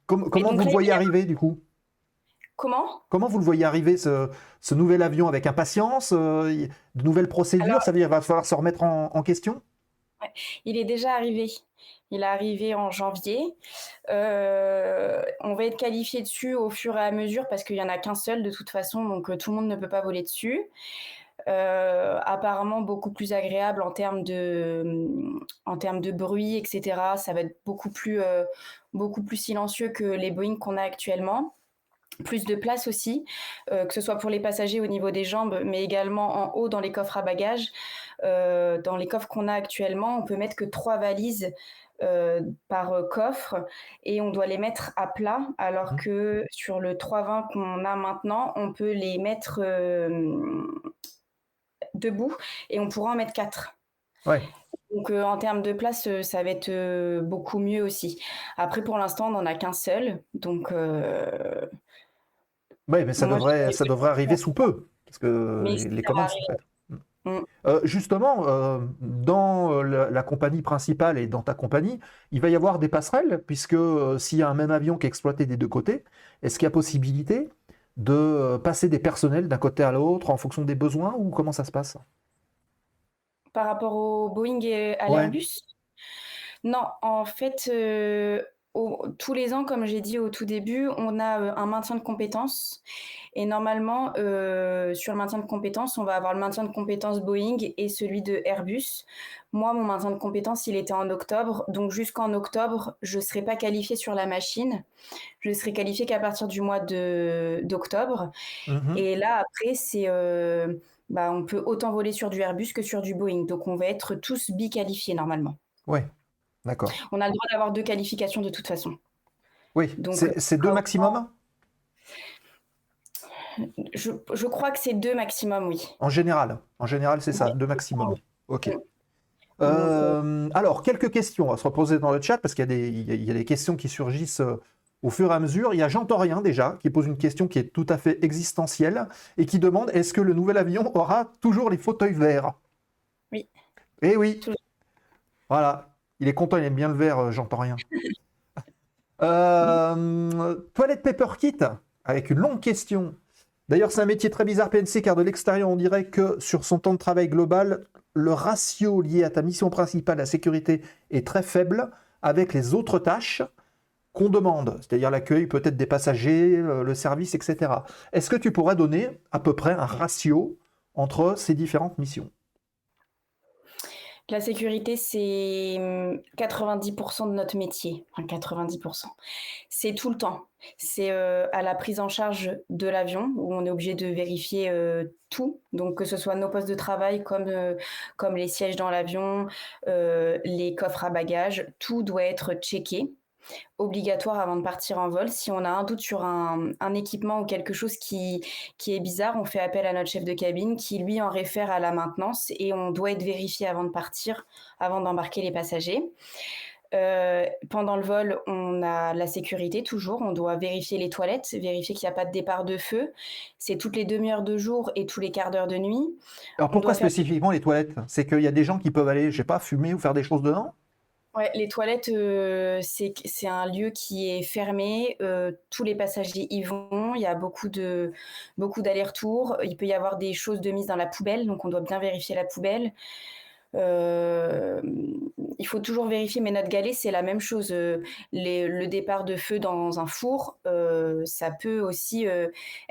comment vous le voyez arriver du coup? Comment? Comment vous le voyez arriver ce, nouvel avion avec impatience euh, De nouvelles procédures? Ça veut dire qu'il va falloir se remettre en, question? Il est déjà arrivé. Il est arrivé en janvier. Euh, on va être qualifié dessus au fur et à mesure parce qu'il n'y en a qu'un seul de toute façon, donc tout le monde ne peut pas voler dessus. Euh, apparemment beaucoup plus agréable en termes de, en termes de bruit, etc. Ça va être beaucoup plus, euh, beaucoup plus silencieux que les Boeing qu'on a actuellement plus de place aussi, euh, que ce soit pour les passagers au niveau des jambes, mais également en haut dans les coffres à bagages. dans les coffres qu'on a actuellement, on peut mettre que trois valises par coffre et on doit les mettre à plat, alors mmh. que sur le 320 qu'on a maintenant, on peut les mettre debout et on pourra en mettre quatre. Ouais. Donc euh, en termes de place, euh, ça va être euh, beaucoup mieux aussi. Après, pour l'instant, on n'en a qu'un seul. Donc. Oui, mais ça, devrait, ça devrait arriver sous peu. Parce que les commandes sont faites. Mm. justement, dans la, compagnie principale et dans ta compagnie, il va y avoir des passerelles, puisque s'il y a un même avion qui est exploité des deux côtés, est-ce qu'il y a possibilité de euh, passer des personnels d'un côté à l'autre en fonction des besoins ou comment ça se passe? Par rapport au Boeing et à l'Airbus? Non, en fait, tous les ans, comme j'ai dit au tout début, on a euh, un maintien de compétences. Et normalement, euh, sur le maintien de compétences, on va avoir le maintien de compétences Boeing et celui de Airbus. Moi, mon maintien de compétences, il était en octobre. Donc jusqu'en octobre, je ne serai pas qualifiée sur la machine. Je ne serai qualifiée qu'à partir du mois d'octobre. Mhm. Et là, après, c'est... Euh, bah, on peut autant voler sur du Airbus que sur du Boeing. Donc on va être tous bi-qualifiés normalement. Ouais, D'accord. On a le droit d'avoir deux qualifications de toute façon. Oui, c'est deux maximum je, crois que c'est deux maximum, oui. En général, en général, c'est ça, deux maximum. Ok. Euh, alors, quelques questions à se reposer dans le chat parce qu'il y, y, a des questions qui surgissent euh, au fur et à mesure. Il y a Jean Torien déjà qui pose une question qui est tout à fait existentielle et qui demande est-ce que le nouvel avion aura toujours les fauteuils verts? Oui. Eh oui. Voilà. Il est content, il aime bien le vert, euh, j'entends rien. Euh, toilette Paper Kit, avec une longue question. D'ailleurs, c'est un métier très bizarre, PNC, car de l'extérieur, on dirait que sur son temps de travail global, le ratio lié à ta mission principale, la sécurité, est très faible avec les autres tâches qu'on demande, c'est-à-dire l'accueil peut-être des passagers, le service, etc. Est-ce que tu pourrais donner à peu près un ratio entre ces différentes missions? La sécurité, c'est 90% hum, de notre métier. Enfin, 90%. C'est tout le temps. C'est euh, à la prise en charge de l'avion où on est obligé de vérifier euh, tout. Donc, que ce soit nos postes de travail comme, euh, comme les sièges dans l'avion, les coffres à bagages, tout doit être checké obligatoire avant de partir en vol. Si on a un doute sur un, équipement ou quelque chose qui, qui est bizarre, on fait appel à notre chef de cabine qui lui en réfère à la maintenance et on doit être vérifié avant de partir, avant d'embarquer les passagers. Euh, pendant le vol, on a la sécurité toujours. On doit vérifier les toilettes, vérifier qu'il n'y a pas de départ de feu. C'est toutes les demi-heures de jour et tous les quarts d'heure de nuit. Alors pourquoi spécifiquement les toilettes? C'est qu'il y a des gens qui peuvent aller, je sais pas, fumer ou faire des choses dedans? Ouais, les toilettes, euh, c'est un lieu qui est fermé. Euh, tous les passagers y vont. Il y a beaucoup de beaucoup d'allers-retours. Il peut y avoir des choses de mise dans la poubelle, donc on doit bien vérifier la poubelle. il faut toujours vérifier, mais notre galet, c'est la même chose. le départ de feu dans un four, ça peut aussi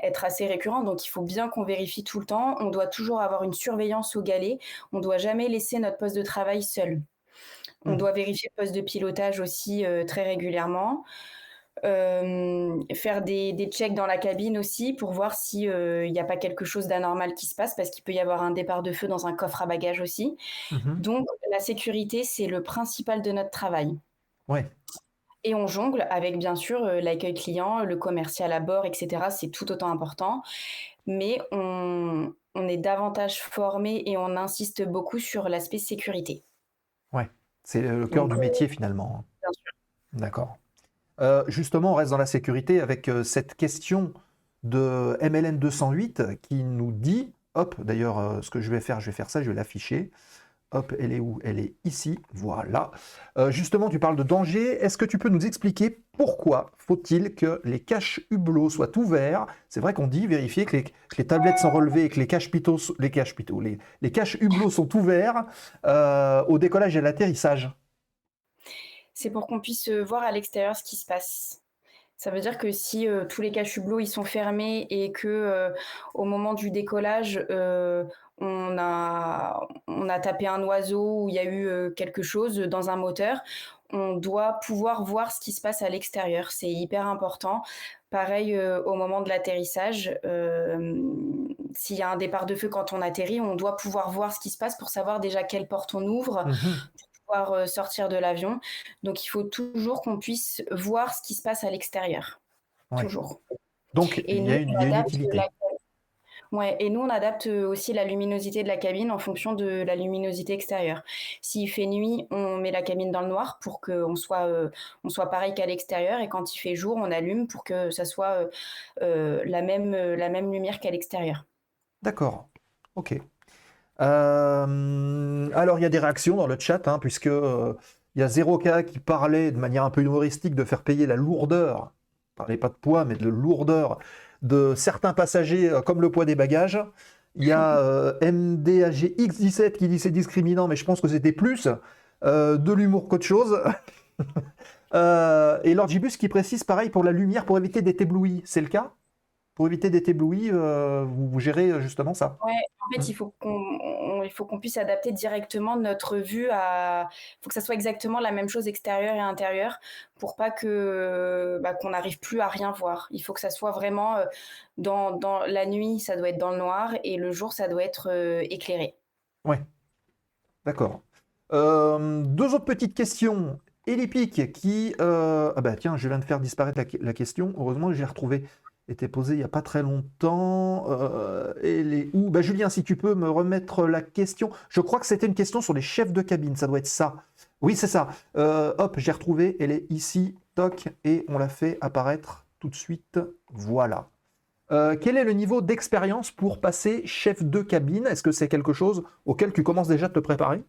être assez récurrent, donc il faut bien qu'on vérifie tout le temps. On doit toujours avoir une surveillance au galet. On ne doit jamais laisser notre poste de travail seul. On mmh. doit vérifier le poste de pilotage aussi très régulièrement. Euh, faire des, des, checks dans la cabine aussi pour voir s'il euh, n'y a pas quelque chose d'anormal qui se passe parce qu'il peut y avoir un départ de feu dans un coffre à bagages aussi. Mhm. Donc la sécurité, c'est le principal de notre travail. Ouais. Et on jongle avec bien sûr euh, l'accueil client, le commercial à bord, etc. C'est tout autant important. Mais on, on est davantage formé et on insiste beaucoup sur l'aspect sécurité. Ouais, c'est le cœur du métier finalement. Bien sûr. D'accord. Euh, justement, on reste dans la sécurité avec euh, cette question de MLN 208 qui nous dit, hop, d'ailleurs, euh, ce que je vais faire, je vais faire ça, je vais l'afficher. Hop, elle est où? Elle est ici, voilà. justement, tu parles de danger. Est-ce que tu peux nous expliquer pourquoi faut-il que les caches hublots soient ouverts? C'est vrai qu'on dit vérifier que les, tablettes sont relevées et que les caches les caches les, caches hublots sont ouverts au décollage et à l'atterrissage c'est pour qu'on puisse euh, voir à l'extérieur ce qui se passe. Ça veut dire que si euh, tous les caches hublots ils sont fermés et que euh, au moment du décollage on a on a tapé un oiseau ou il y a eu quelque chose dans un moteur, on doit pouvoir voir ce qui se passe à l'extérieur. C'est hyper important. Pareil au moment de l'atterrissage, s'il y a un départ de feu quand on atterrit, on doit pouvoir voir ce qui se passe pour savoir déjà quelle porte on ouvre, mmh euh, sortir de l'avion. Donc il faut toujours qu'on puisse voir ce qui se passe à l'extérieur. Toujours. Donc il y a une, utilité. Ouais, et nous, on adapte euh, aussi la luminosité de la cabine en fonction de la luminosité extérieure. S'il fait nuit, on met la cabine dans le noir pour qu'on soit, euh, on soit pareil qu'à l'extérieur. Et quand il fait jour, on allume pour que ça soit la, même, la même lumière qu'à l'extérieur. D'accord. OK. Euh, alors, il y a des réactions dans le chat, hein, puisque euh, il y a 0K qui parlait de manière un peu humoristique de faire payer la lourdeur, parlait pas de poids, mais de lourdeur de certains passagers, euh, comme le poids des bagages. Il y a MDAGX17 qui dit c'est discriminant, mais je pense que c'était plus de l'humour qu'autre chose. et Lord Gibus qui précise pareil pour la lumière pour éviter d'être ébloui. C'est le cas? Pour éviter d'être ébloui, euh, vous, gérez euh, justement ça Oui, en fait, il faut qu'on il faut qu'on puisse adapter directement notre vue à. Il faut que ça soit exactement la même chose extérieure et intérieure pour pas que bah, qu'on n'arrive plus à rien voir. Il faut que ça soit vraiment euh, dans, dans, la nuit, ça doit être dans le noir et le jour, ça doit être éclairé. Ouais, d'accord. deux autres petites questions. Elipic qui. Ah bah tiens, je viens de faire disparaître la, la question. Heureusement, j'ai retrouvé était posée il n'y a pas très longtemps. Euh, et les... où bah, Julien, si tu peux me remettre la question. Je crois que c'était une question sur les chefs de cabine, ça doit être ça. Oui, c'est ça. Euh, hop, j'ai retrouvé, elle est ici, toc, et on la fait apparaître tout de suite. Voilà. Euh, quel est le niveau d'expérience pour passer chef de cabine? Est-ce que c'est quelque chose auquel tu commences déjà à te préparer?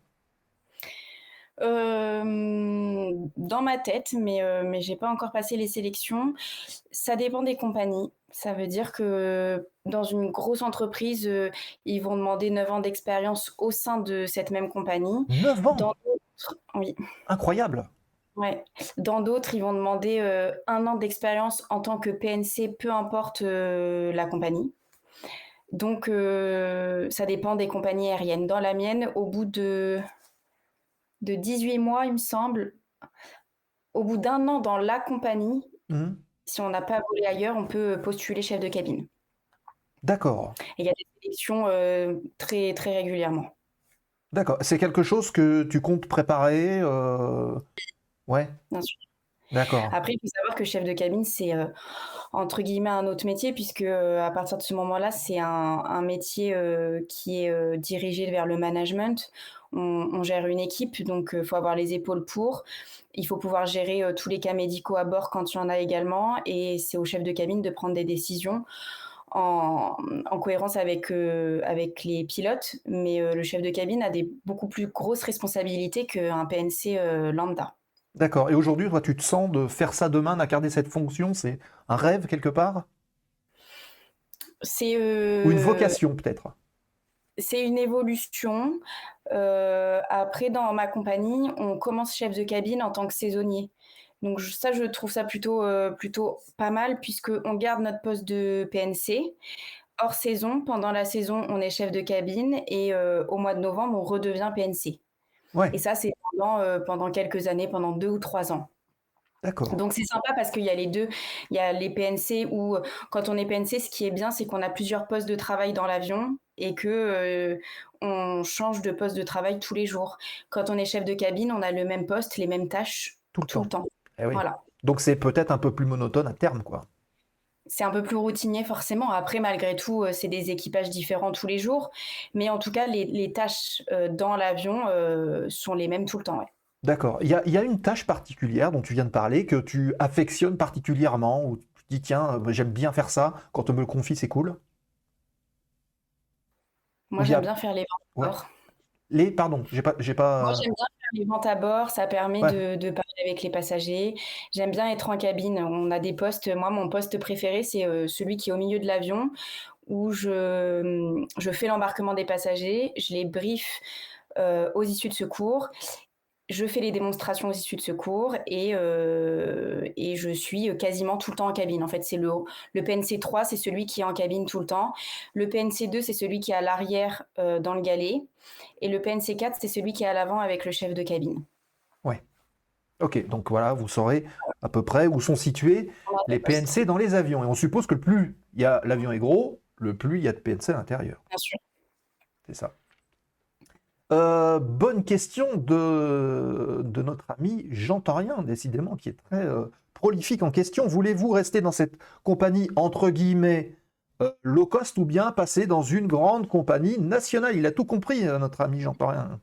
Euh, dans ma tête, mais, euh, mais j'ai pas encore passé les sélections. Ça dépend des compagnies. Ça veut dire que dans une grosse entreprise, euh, ils vont demander 9 ans d'expérience au sein de cette même compagnie. 9 ans? Dans oui. Incroyable Ouais. Dans d'autres, ils vont demander un an d'expérience en tant que PNC, peu importe la compagnie. Donc, ça dépend des compagnies aériennes. Dans la mienne, au bout de de 18 mois, il me semble, au bout d'un an dans la compagnie, mmh. si on n'a pas volé ailleurs, on peut postuler chef de cabine. D'accord. Et il y a des sélections euh, très, très régulièrement. D'accord. C'est quelque chose que tu comptes préparer euh... Ouais. Bien sûr. D'accord. Après, il faut savoir que chef de cabine, c'est euh, entre guillemets un autre métier, puisque euh, à partir de ce moment-là, c'est un, métier qui est dirigé vers le management on, gère une équipe, donc il euh, faut avoir les épaules pour. Il faut pouvoir gérer euh, tous les cas médicaux à bord quand il y en a également, et c'est au chef de cabine de prendre des décisions. En, cohérence avec, euh, avec les pilotes, mais le chef de cabine a des beaucoup plus grosses responsabilités qu'un PNC lambda. D'accord. Et aujourd'hui, toi, tu te sens de faire ça demain, d'incarner cette fonction? C'est un rêve quelque part? C'est. Ou une vocation peut-être? c'est une évolution. après, dans ma compagnie, on commence chef de cabine en tant que saisonnier. Donc ça, je trouve ça plutôt, plutôt pas mal puisqu'on garde notre poste de PNC. Hors saison, pendant la saison, on est chef de cabine et au mois de novembre, on redevient PNC. Ouais. Et ça, c'est pendant, pendant quelques années, pendant deux ou trois ans. D'accord. Donc c'est sympa parce qu'il y a les deux. Il y a les PNC où quand on est PNC, ce qui est bien, c'est qu'on a plusieurs postes de travail dans l'avion et que on change de poste de travail tous les jours. Quand on est chef de cabine, on a le même poste, les mêmes tâches tout le temps. Eh voilà. Donc c'est peut-être un peu plus monotone à terme, quoi. C'est un peu plus routinier forcément. Après, malgré tout, c'est des équipages différents tous les jours. Mais en tout cas, les, tâches dans l'avion sont les mêmes tout le temps. D'accord. Il y a, une tâche particulière dont tu viens de parler que tu affectionnes particulièrement, ou tu dis tiens, euh, j'aime bien faire ça, quand on me le confie, c'est cool? Moi, j'aime bien faire les ventes. Les, pardon, j'ai pas, j'ai pas. Moi, j'aime bien faire les ventes à bord, ça permet de, parler avec les passagers. J'aime bien être en cabine. On a des postes. Moi, mon poste préféré, c'est euh, celui qui est au milieu de l'avion, où je, je fais l'embarquement des passagers, je les brief euh, aux issues de secours je fais les démonstrations aux issues de secours et, euh, et je suis quasiment tout le temps en cabine. En fait, c'est le, le PNC 3, c'est celui qui est en cabine tout le temps. Le PNC 2, c'est celui qui est à l'arrière euh, dans le galet. Et le PNC 4, c'est celui qui est à l'avant avec le chef de cabine. Ouais. Ok, donc voilà, vous saurez à peu près où sont situés les PNC dans les avions. Et on suppose que plus l'avion est gros, le plus il y a de PNC à l'intérieur. Bien sûr. C'est ça. Euh, bonne question de, de notre ami Jean Torien, décidément, qui est très euh, prolifique en question. Voulez-vous rester dans cette compagnie, entre guillemets, euh, low cost ou bien passer dans une grande compagnie nationale? Il a tout compris, notre ami Jean Torien.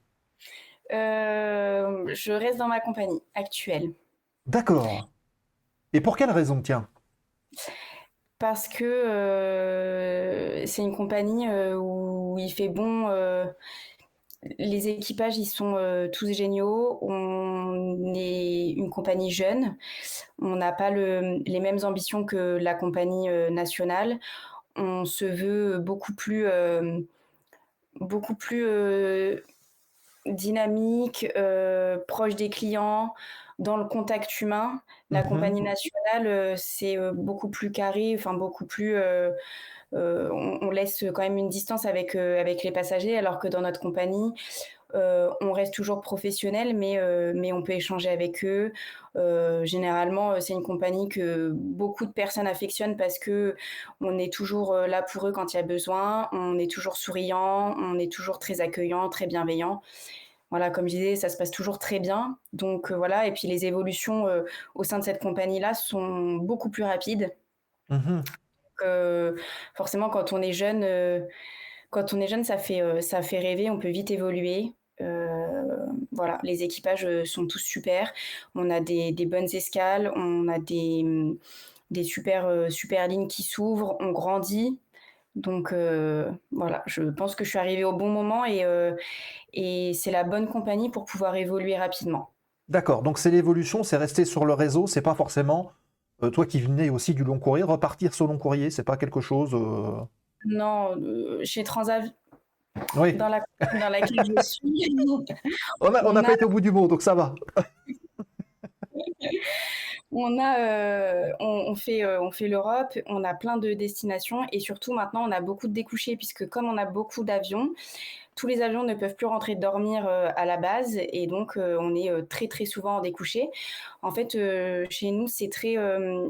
je reste dans ma compagnie actuelle. D'accord. Et pour quelle raison, tiens? Parce que c'est une compagnie où il fait bon les équipages, ils sont euh, tous géniaux. On est une compagnie jeune. On n'a pas les mêmes ambitions que la compagnie euh, nationale. On se veut beaucoup plus, euh, beaucoup plus dynamique, proche des clients, dans le contact humain. La mhm. compagnie nationale, c'est beaucoup plus carré, enfin beaucoup plus euh, on, laisse quand même une distance avec, euh, avec les passagers, alors que dans notre compagnie, euh, on reste toujours professionnel, mais, mais on peut échanger avec eux. généralement, c'est une compagnie que beaucoup de personnes affectionnent parce que on est toujours là pour eux quand il y a besoin, on est toujours souriant, on est toujours très accueillant, très bienveillant. Voilà, comme je disais, ça se passe toujours très bien. Donc voilà, et puis les évolutions au sein de cette compagnie-là sont beaucoup plus rapides. Mmh forcément, quand on est jeune, euh, quand on est jeune, ça fait, euh, ça fait rêver, on peut vite évoluer. Euh, voilà, les équipages sont tous super. On a des, bonnes escales, on a des, des super, super lignes qui s'ouvrent, on grandit. Donc voilà, je pense que je suis arrivée au bon moment et, et c'est la bonne compagnie pour pouvoir évoluer rapidement. D'accord, donc c'est l'évolution, c'est rester sur le réseau, c'est pas forcément euh, toi qui venais aussi du long courrier, repartir sur long courrier, c'est pas quelque chose. Euh, non, euh, chez Transav, oui. dans, la, dans laquelle je suis. on n'a pas été au bout du mot, donc ça va. on a, on, fait, on fait l'Europe, on a plein de destinations et surtout maintenant on a beaucoup de découchés puisque comme on a beaucoup d'avions, tous les avions ne peuvent plus rentrer dormir euh, à la base et donc euh, on est euh, très très souvent en découché. En fait, chez nous, c'est très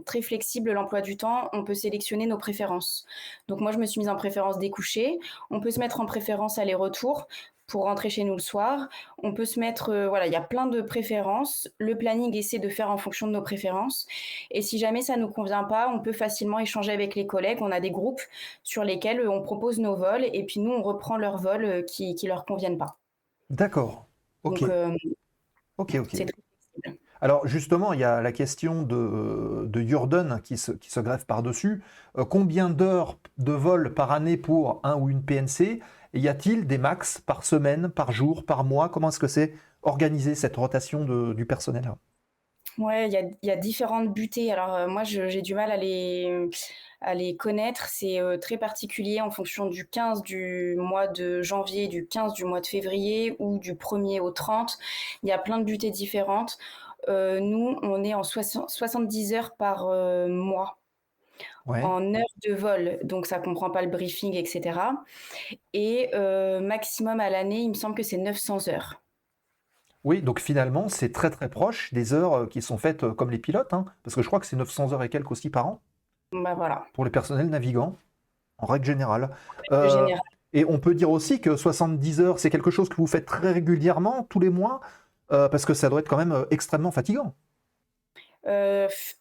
très flexible l'emploi du temps. On peut sélectionner nos préférences. Donc moi, je me suis mise en préférence découché. On peut se mettre en préférence aller-retour pour rentrer chez nous le soir. On peut se mettre, euh, voilà, il y a plein de préférences. Le planning essaie de faire en fonction de nos préférences. Et si jamais ça ne nous convient pas, on peut facilement échanger avec les collègues. On a des groupes sur lesquels euh, on propose nos vols et puis nous, on reprend leurs vols euh, qui ne leur conviennent pas. D'accord. Ok. ok, ok. Alors justement, il y a la question de, de Jurden qui se, qui se greffe par-dessus. combien d'heures de vol par année pour un ou une PNC y a-t-il des max par semaine, par jour, par mois? Comment est-ce que c'est organisé cette rotation du personnel? Ouais, il y a différentes butées. Alors, heu, moi, j'ai du mal à les connaître. C'est, heu, très particulier en fonction du 15 du mois de janvier, du 15 du mois de février ou du 1er au 30. Il y a plein de butées différentes. Heu, nous, on est en soixan 70 heures par, mois Ouais. en heures de vol, donc ça comprend pas le briefing et cetera et heu, maximum à l'année, il me semble que c'est 900 heures. Oui, donc finalement, c'est très très proche des heures euh, qui sont faites euh, comme les pilotes, hein, parce que je crois que c'est 900 heures et quelques aussi par an Bah, voilà, pour les personnels navigants, en règle générale. le Euh, général. et on peut dire aussi que 70 heures, c'est quelque chose que vous faites très régulièrement, tous les mois, euh, parce que ça doit être quand même euh, extrêmement fatigant.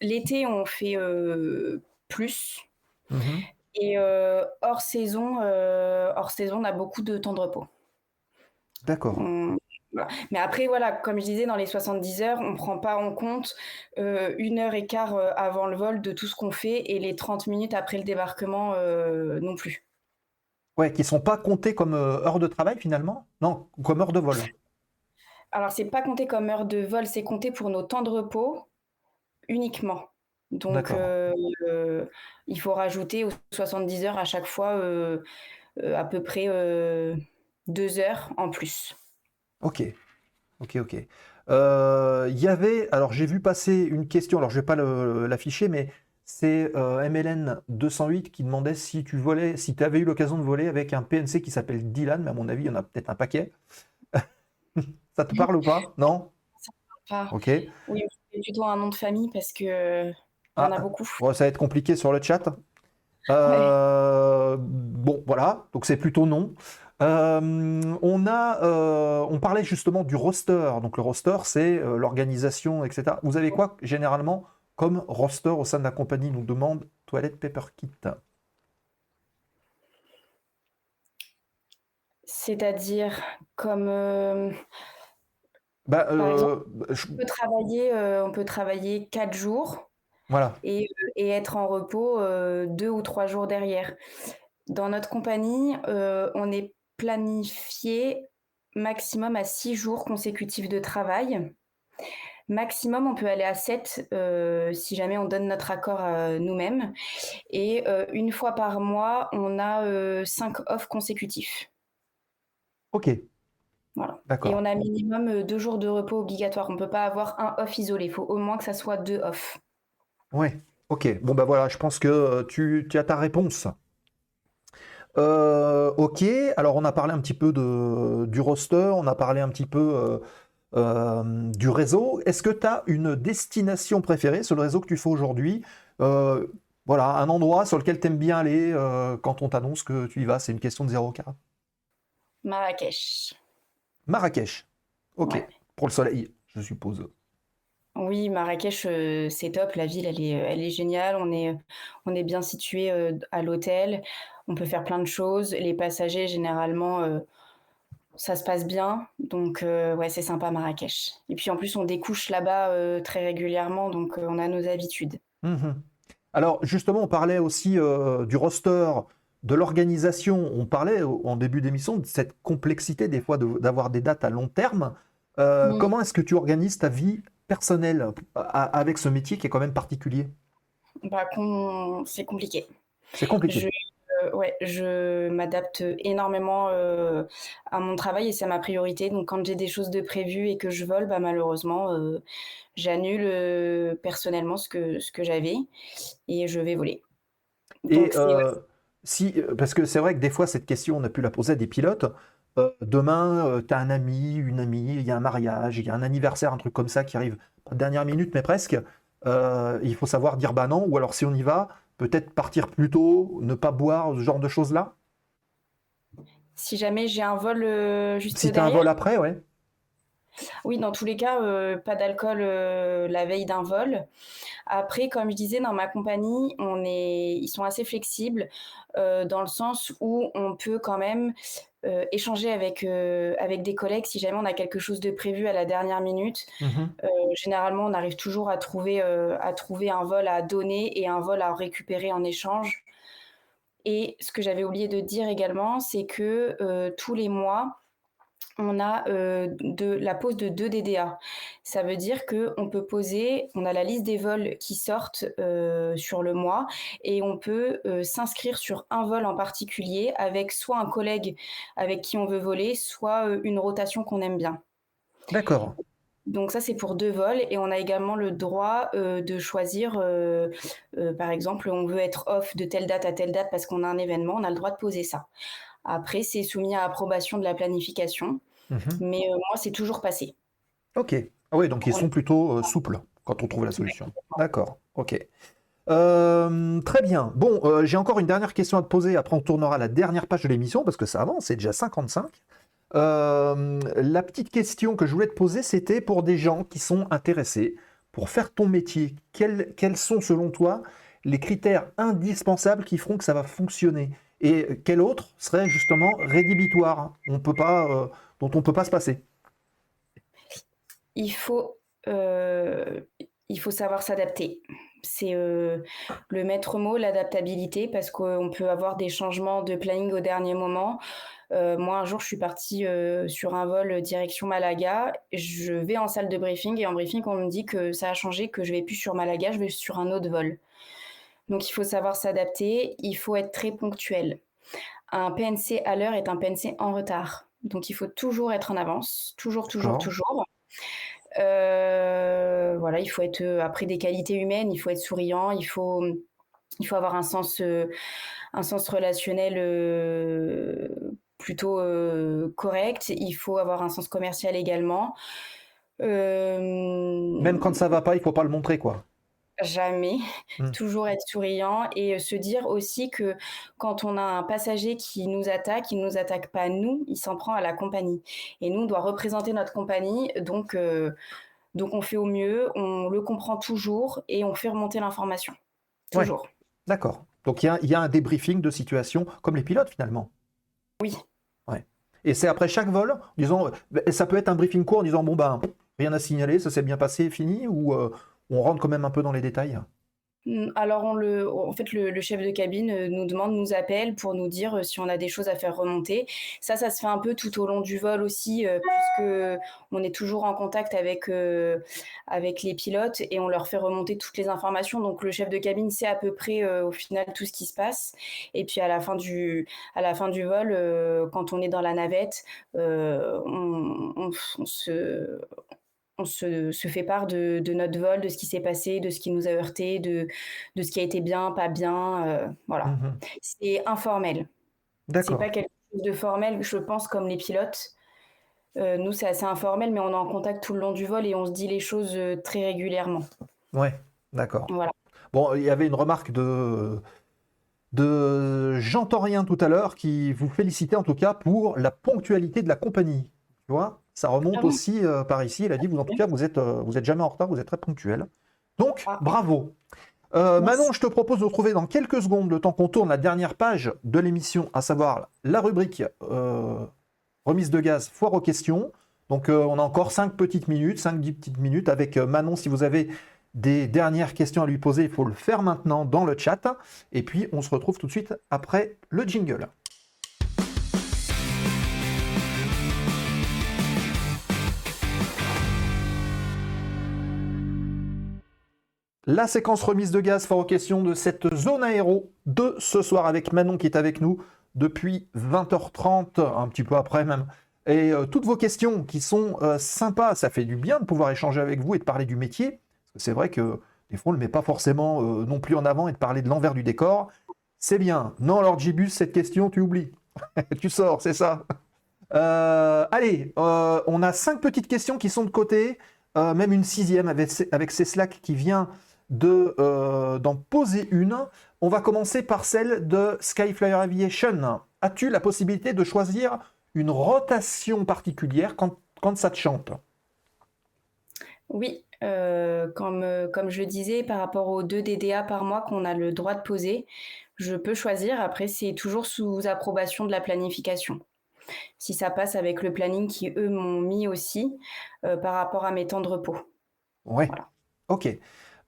L'été, on fait, plus Mhm. et heu, hors saison, heu, hors saison, on a beaucoup de temps de repos. D'accord. On mais après voilà, comme je disais, dans les 70 heures, on prend pas en compte, heu, 1 heure et quart, avant le vol de tout ce qu'on fait et les 30 minutes après le débarquement, non plus. Ouais, qui sont pas comptés comme euh, heures de travail finalement? Non, comme heures de vol. Alors c'est pas compté comme heure de vol, c'est compté pour nos temps de repos uniquement. Donc heu, il faut rajouter aux 70 heures à chaque fois, heu heu, à peu près, heu, 2 heures en plus. Ok, ok, ok. Euh, Il y avait, alors j'ai vu passer une question, alors je vais pas l'afficher, mais c'est euh, MLN 208 qui demandait si tu volais, si tu avais eu l'occasion de voler avec un PNC qui s'appelle Dylan, mais à mon avis, il y en a peut-être un paquet. Ça te parle ou pas? Non? Ah Ok. oui, c'est plutôt un nom de famille parce que, il y en a Ah, beaucoup. bon, ça va être compliqué sur le chat. Ouais. Euh, bon, voilà, donc c'est plutôt non. Euh, on a, euh, on parlait justement du roster. Donc le roster, c'est l'organisation, etc. Vous avez quoi généralement comme roster au sein de la compagnie Nous demande Toilette Paper Kit. C'est-à-dire comme, Bah, par exemple, je- on peut travailler, heu, on peut travailler 4 jours voilà. et être en repos, heu, 2 ou 3 jours derrière. Dans notre compagnie, heu, on est planifié maximum à 6 jours consécutifs de travail. Maximum, on peut aller à 7, heu, si jamais on donne notre accord, heu, nous-mêmes et 1 fois par mois, on a, heu, 5 off consécutifs. Ok, Voilà et on a minimum, heu, 2 jours de repos obligatoires. On ne peut pas avoir un off isolé. Il faut au moins que ça soit 2 off. Ouais, ok. Bon, bah voilà, je pense que euh, tu, tu as ta réponse. Euh, ok, alors on a parlé un petit peu de, du roster, on a parlé un petit peu euh, euh, du réseau. Est-ce que tu as une destination préférée? Sur le réseau que tu fais aujourd'hui? Voilà, un endroit sur lequel tu aimes bien aller quand on t'annonce que tu y vas, c'est une question de 0K. Marrakech. Marrakech, ok, Ouais. pour le soleil, je suppose. Oui, Marrakech, heu, c'est top. La ville, elle est, heu, elle est géniale. On est, on est bien situé, heu, à l'hôtel. On peut faire plein de choses. Les passagers, généralement, ça se passe bien. Donc, ouais, c'est sympa Marrakech. Et puis, en plus, on découche là-bas, très régulièrement, donc, on a nos habitudes. Mhm. Alors justement, on parlait aussi euh, du roster, de l'organisation. On parlait en début d'émission de cette complexité des fois de- d'avoir des dates à long terme. Euh, Mmh. comment est-ce que tu organises ta vie personnelle a- avec ce métier qui est quand même particulier? Bah, c'est compliqué. C'est Je compliqué. Heu, ouais, je m'adapte énormément, heu, à mon travail et c'est ma priorité. Donc quand j'ai des choses de prévues et que je vole, bah, malheureusement, heu, j'annule, personnellement ce que ce que j'avais et je vais voler. Et Donc ouais, euh, si, euh, parce que c'est vrai que des fois, cette question, on a pu la poser à des pilotes. Euh, demain, tu as un ami, une amie, il y a un mariage, il y a un anniversaire, un truc comme ça qui arrive, dernière minute, mais presque. Euh, il faut savoir dire bah non, ou alors si on y va, peut-être partir plus tôt, ne pas boire, ce genre de choses-là. si jamais j'ai un vol, heu, juste Si tu as un vol après, ouais. Oui, dans tous les cas, heu, pas d'alcool, heu, la veille d'un vol. Après, comme je disais, dans ma compagnie, on est ils sont assez flexibles, heu, dans le sens où on peut quand même, échanger avec, avec des collègues si jamais on a quelque chose de prévu à la dernière minute. Mhm. Généralement, on arrive toujours à trouver, à trouver un vol à donner et un vol à récupérer en échange. Et ce que j'avais oublié de dire également, c'est que, tous les mois, on a de la pose de deux DDA. Ça veut dire qu'on peut poser, on a la liste des vols qui sortent sur le mois et on peut s'inscrire sur un vol en particulier avec soit un collègue avec qui on veut voler, soit une rotation qu'on aime bien. D'accord. Donc ça, c'est pour deux vols et on a également le droit de choisir, par exemple, on veut être off de telle date à telle date parce qu'on a un événement, on a le droit de poser ça. Après, c'est soumis à approbation de la planification. Mhm. Mais euh, moi, c'est toujours passé. Ok. Ah oui, donc ils sont plutôt euh, souples quand on trouve la solution. D'accord. Ok. Euh, très bien. Bon, j'ai encore une dernière question à te poser. Après, on tournera la dernière page de l'émission parce que ça avance. C'est déjà 55. la petite question que je voulais te poser, c'était pour des gens qui sont intéressés pour faire ton métier. Quels, quels sont, selon toi, les critères indispensables qui feront que ça va fonctionner? Et quel autre serait justement rédhibitoire on peut pas, euh, dont on ne peut pas se passer? Il faut, euh, il faut savoir s'adapter. C'est euh, le maître mot, l'adaptabilité, parce qu'on peut avoir des changements de planning au dernier moment. moi, un jour, je suis partie sur un vol direction Malaga. Je vais en salle de briefing et en briefing, on me dit que ça a changé, que je vais plus sur Malaga, je vais sur un autre vol. Donc il faut savoir s'adapter, il faut être très ponctuel. Un PNC à l'heure est un PNC en retard. Donc il faut toujours être en avance, toujours, toujours, toujours. Euh, voilà, il faut être euh, après des qualités humaines, il faut être souriant, il faut, il faut avoir un sens, euh, un sens relationnel plutôt correct. Il faut avoir un sens commercial également. Même quand ça va pas, il faut pas le montrer, quoi. Jamais. Mmh. Toujours être souriant et se dire aussi que quand on a un passager qui nous attaque, il ne nous attaque pas nous, il s'en prend à la compagnie. Et nous, on doit représenter notre compagnie, donc, donc on fait au mieux, on le comprend toujours et on fait remonter l'information. Toujours. D'accord. Donc il y, y, a un débriefing de situation comme les pilotes finalement. Oui. Ouais. Et c'est après chaque vol, disons, ça peut être un briefing court en disant bon ben rien à signaler, ça s'est bien passé, fini, ou on rentre quand même un peu dans les détails? Mmh, alors, on le, en fait, le, chef de cabine euh, nous demande, nous appelle pour nous dire euh, si on a des choses à faire remonter. Ça, ça se fait un peu tout au long du vol aussi, euh, puisque on est toujours en contact avec avec les pilotes et on leur fait remonter toutes les informations. Donc, le chef de cabine sait à peu près au final tout ce qui se passe. Et puis à la fin du à la fin du vol, quand on est dans la navette, on, se on se, fait part de, notre vol, de ce qui s'est passé, de ce qui nous a heurté, de, de ce qui a été bien, pas bien. Euh, voilà. Mmh c'est informel. C'est pas quelque chose de formel, je pense, comme les pilotes. Euh, nous, c'est assez informel, mais on est en contact tout le long du vol et on se dit les choses euh, très régulièrement. Ouais, d'accord. Voilà. Bon, il y avait une remarque de, de Jean Torrien tout à l'heure qui vous félicitait en tout cas pour la ponctualité de la compagnie. Tu vois? Ça remonte ah aussi euh, par ici. Il a dit, vous en tout cas, vous êtes, euh, vous êtes jamais en retard, vous êtes très ponctuel. Donc, ah. bravo. Euh, Manon, je te propose de retrouver dans quelques secondes, le temps qu'on tourne la dernière page de l'émission, à savoir la rubrique remise de gaz, foire aux questions. Donc, on a encore 5 petites minutes, 5-10 petites minutes avec Manon. Si vous avez des dernières questions à lui poser, il faut le faire maintenant dans le chat. Et puis, on se retrouve tout de suite après le jingle. La séquence remise de gaz fort aux questions de cette zone aéro de ce soir avec Manon qui est avec nous depuis 20h30, un petit peu après même. Et euh, toutes vos questions qui sont euh, sympas, ça fait du bien de pouvoir échanger avec vous et de parler du métier. C'est vrai que des fois on ne le met pas forcément euh, non plus en avant et de parler de l'envers du décor. C'est bien. Non, alors Jibus, cette question, tu oublies. tu sors, c'est ça. allez, on a cinq petites questions qui sont de côté, même une sixième avec, avec Ceslac qui vient euh, d'en poser une. On va commencer par celle de Skyflyer Aviation. As-tu la possibilité de choisir une rotation particulière quand, quand ça te chante? Oui, euh, comme, comme je le disais, par rapport aux deux DDA par mois qu'on a le droit de poser, je peux choisir. Après, c'est toujours sous approbation de la planification. Si ça passe avec le planning qui, eux, m'ont mis aussi euh, par rapport à mes temps de repos. Ouais. Ok.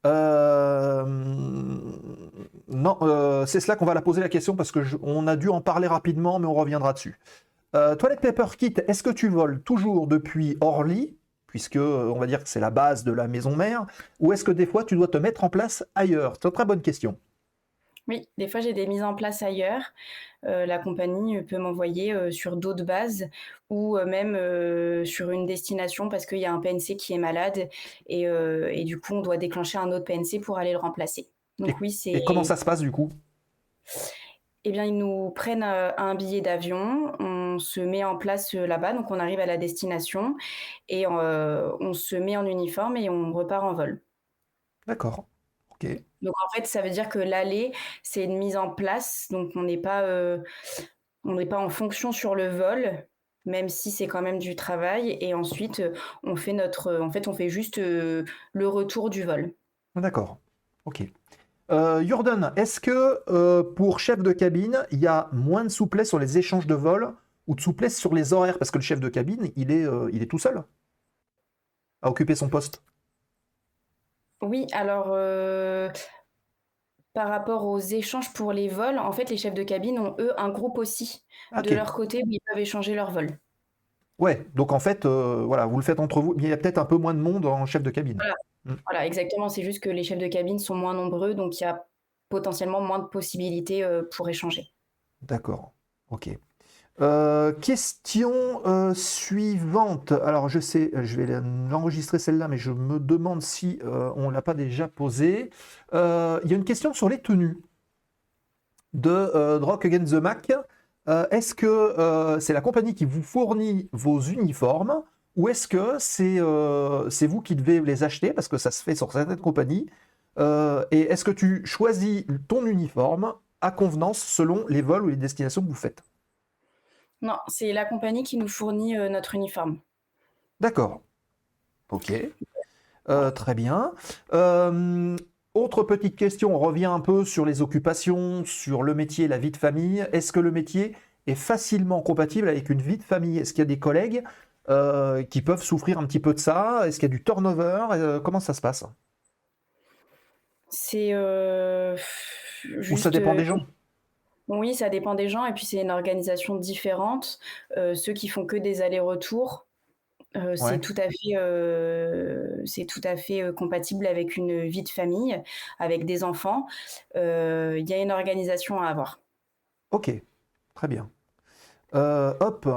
Euh, non, euh, c'est cela qu'on va la poser la question parce que on a dû en parler rapidement, mais on reviendra dessus. Euh, Toilette Paper Kit, est-ce que tu voles toujours depuis Orly, puisque euh, on va dire que c'est la base de la maison mère, ou est-ce que des fois tu dois te mettre en place ailleurs? C'est une très bonne question. Oui, des fois j'ai des mises en place ailleurs. Euh, la compagnie peut m'envoyer euh, sur d'autres bases ou euh, même sur une destination parce qu'il y a un PNC qui est malade et, et, du coup on doit déclencher un autre PNC pour aller le remplacer. Donc oui, c'est. Et comment ça se passe du coup? Eh bien, ils nous prennent un billet d'avion, on se met en place là-bas, donc on arrive à la destination et on se met en uniforme et on repart en vol. D'accord. Donc en fait, ça veut dire que l'aller, c'est une mise en place. Donc on n'est pas, euh, on n'est pas en fonction sur le vol, même si c'est quand même du travail. Et ensuite, on fait notre, en fait, on fait juste euh, le retour du vol. D'accord. Ok. Euh, Jordan, est-ce que pour chef de cabine, il y a moins de souplesse sur les échanges de vol ou de souplesse sur les horaires? Parce que le chef de cabine, il est, il est tout seul à occuper son poste. Oui, alors euh, par rapport aux échanges pour les vols, en fait, les chefs de cabine ont, eux, un groupe aussi de leur côté où ils peuvent échanger leurs vols. Ouais, donc en fait, euh, voilà, vous le faites entre vous, mais il y a peut-être un peu moins de monde en chef de cabine. Voilà, mm. exactement. C'est juste que les chefs de cabine sont moins nombreux, donc il y a potentiellement moins de possibilités euh, pour échanger. D'accord. Ok. Euh, question euh, suivante. Alors, je sais, je vais l'enregistrer celle-là, mais je me demande si euh, on ne l'a pas déjà posée. Il y a une question sur les tenues de Rock Against the Mac. est-ce que c'est la compagnie qui vous fournit vos uniformes ou est-ce que c'est vous qui devez les acheter parce que ça se fait sur certaines compagnies? Et est-ce que tu choisis ton uniforme à convenance selon les vols ou les destinations que vous faites? Non, c'est la compagnie qui nous fournit euh, notre uniforme. D'accord. Ok. Euh, très bien. Euh, autre petite question, on revient un peu sur les occupations, sur le métier, la vie de famille. Est-ce que le métier est facilement compatible avec une vie de famille? Est-ce qu'il y a des collègues qui peuvent souffrir un petit peu de ça? Est-ce qu'il y a du turnover? Comment ça se passe? C'est. Ou ça dépend des gens? Oui, ça dépend des gens et puis c'est une organisation différente. Euh, ceux qui font que des allers-retours, euh, c'est tout à fait, euh, c'est tout à fait compatible avec une vie de famille, avec des enfants. Il y a une organisation à avoir. Ok, très bien. hop,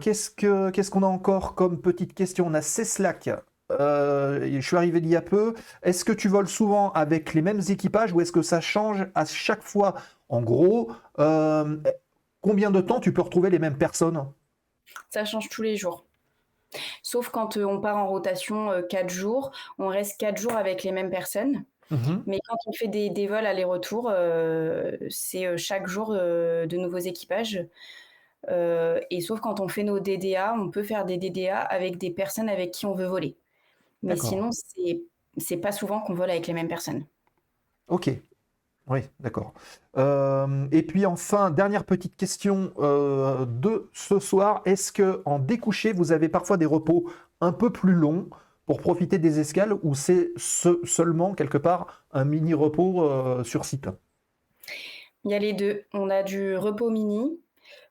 qu'est-ce que qu'est-ce qu'on a encore comme petite question? On a Ceslac. je suis arrivé il y a peu. Est-ce que tu voles souvent avec les mêmes équipages ou est-ce que ça change à chaque fois? En gros, euh, combien de temps tu peux retrouver les mêmes personnes? Ça change tous les jours. Sauf quand euh, on part en rotation 4 euh, jours, on reste 4 jours avec les mêmes personnes. Mhm. Mais quand on fait des, vols aller-retour, c'est chaque jour de nouveaux équipages. et sauf quand on fait nos DDA, on peut faire des DDA avec des personnes avec qui on veut voler. Mais sinon, c'est pas souvent qu'on vole avec les mêmes personnes. Ok, oui, d'accord. Euh, et puis enfin, dernière petite question euh, de ce soir. Est-ce que en découché, vous avez parfois des repos un peu plus longs pour profiter des escales ou c'est seulement quelque part un mini repos euh, sur site? Il y a les deux. On a du repos mini,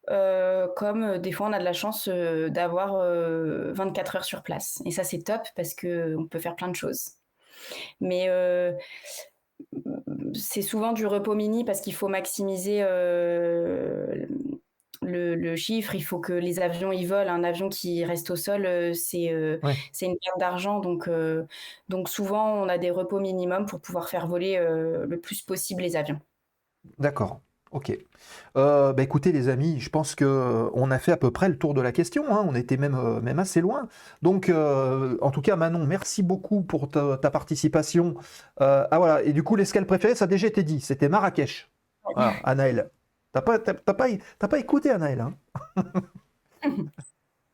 comme des fois on a de la chance d'avoir 24 heures sur place. Et ça c'est top parce qu'on peut faire plein de choses. Mais c'est souvent du repos mini parce qu'il faut maximiser euh, le, chiffre. Il faut que les avions y volent. Un avion qui reste au sol, euh, euh, c'est une perte d'argent. Donc, donc souvent, on a des repos minimums pour pouvoir faire voler le plus possible les avions. D'accord. Ok. Euh, bah, écoutez les amis, je pense que euh, on a fait à peu près le tour de la question. Hein. On était même, euh, même assez loin. Donc, en tout cas, Manon, merci beaucoup pour ta, participation. ah voilà. Et du coup, l'escale préférée, ça a déjà été dit. C'était Marrakech. Ah, Anaël. T'as pas, pas, pas, écouté Anaël. Hein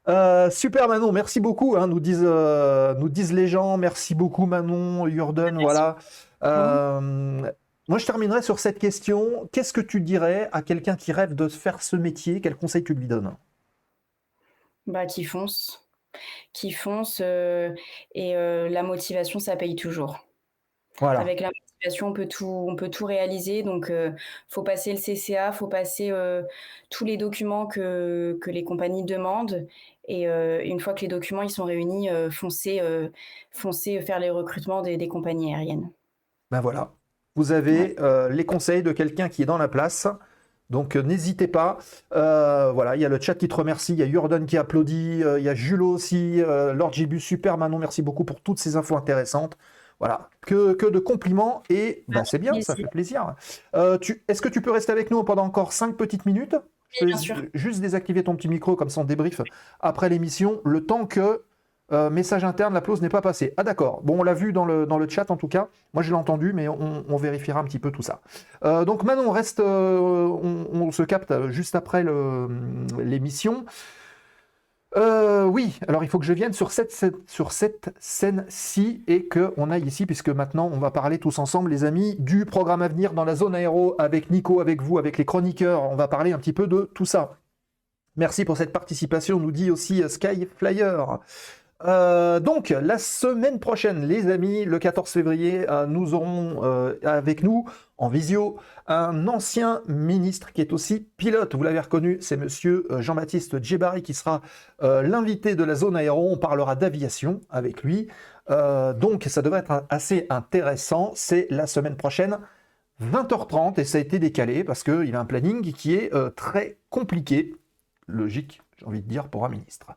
super Manon, merci beaucoup. Hein, nous, disent, nous disent les gens. Merci beaucoup Manon, Jordan. Voilà. Moi, je terminerai sur cette question. Qu'est-ce que tu dirais à quelqu'un qui rêve de faire ce métier? Quel conseil tu lui donnes? Bah, qui fonce. Qui fonce. Euh, et euh, la motivation, ça paye toujours. Voilà. Avec la l'activation, on peut tout, on peut tout réaliser. Donc, il faut passer le CCA, faut passer tous les documents que, que les compagnies demandent. Et une fois que les documents ils sont réunis, foncez, foncez faire les recrutements des, des compagnies aériennes. Ben voilà, vous avez les conseils de quelqu'un qui est dans la place. Donc euh, n'hésitez pas. Euh, voilà, il y a le chat qui te remercie, il y a Jordan qui applaudit, euh, il y a Julo aussi, Lord Gibus, super Manon, merci beaucoup pour toutes ces infos intéressantes. Voilà, que, que de compliments et bah, c'est bien, ça fait plaisir. Est-ce que tu peux rester avec nous pendant encore 5 petites minutes? Je vais juste désactiver ton petit micro comme ça on débrief après l'émission, le temps que euh, message interne, la clause n'est pas passée. Ah d'accord. Bon, on l'a vu dans le, dans le chat en tout cas. Moi, je l'ai entendu, mais on, vérifiera un petit peu tout ça. Euh, donc maintenant, on reste, euh, on, se capte juste après l'émission. oui, alors il faut que je vienne sur cette, sur cette scène-ci et qu'on aille ici, puisque maintenant on va parler tous ensemble, les amis, du programme à venir dans la zone aéro avec Nico, avec vous, avec les chroniqueurs. On va parler un petit peu de tout ça. Merci pour cette participation, nous dit aussi Sky Flyer. Euh, donc, la semaine prochaine, les amis, le 14 février, euh, nous aurons euh, avec nous en visio un ancien ministre qui est aussi pilote. Vous l'avez reconnu, c'est monsieur Jean-Baptiste Djebari qui sera l'invité de la zone aéro. On parlera d'aviation avec lui. donc, ça devrait être assez intéressant. C'est la semaine prochaine. 20h30 et ça a été décalé parce qu'il a un planning qui est très compliqué, logique, j'ai envie de dire, pour un ministre.